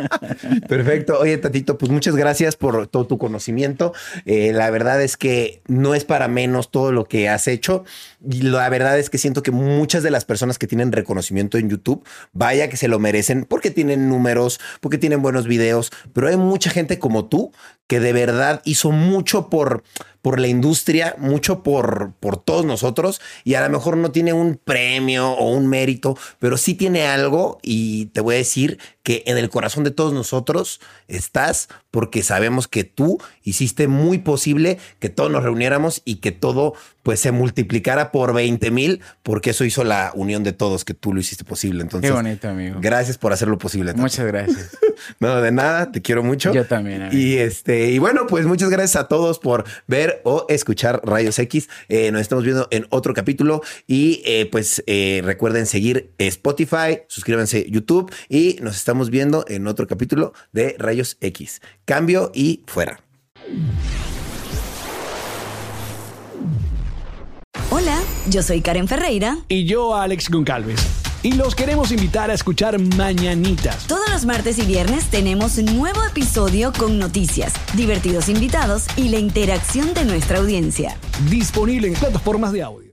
Perfecto. Oye, Tatito, pues muchas gracias por todo tu conocimiento. Eh, la verdad es que no es para menos todo lo que has hecho. Y la verdad es que siento que muchas de las personas que tienen reconocimiento en YouTube, vaya que se lo merecen porque tienen números, porque tienen buenos videos, pero hay mucha gente como tú que de verdad hizo mucho por por la industria, mucho por, por todos nosotros y a lo mejor no tiene un premio o un mérito, pero sí tiene algo y te voy a decir que en el corazón de todos nosotros estás porque sabemos que tú hiciste muy posible que todos nos reuniéramos y que todo pues se multiplicara por 20 mil porque eso hizo la unión de todos, que tú lo hiciste posible. Entonces, Qué bonito, amigo. Gracias por hacerlo posible. Muchas gracias. no, de nada, te quiero mucho. Yo también. Amigo. Y este, y bueno, pues muchas gracias a todos por ver o escuchar Rayos X. Eh, nos estamos viendo en otro capítulo y eh, pues eh, recuerden seguir Spotify, suscríbanse YouTube y nos estamos viendo en otro capítulo de Rayos X. Cambio y fuera. Hola, yo soy Karen Ferreira. Y yo, Alex Goncalves. Y los queremos invitar a escuchar Mañanitas. Todos los martes y viernes tenemos un nuevo episodio con noticias, divertidos invitados y la interacción de nuestra audiencia. Disponible en plataformas de audio.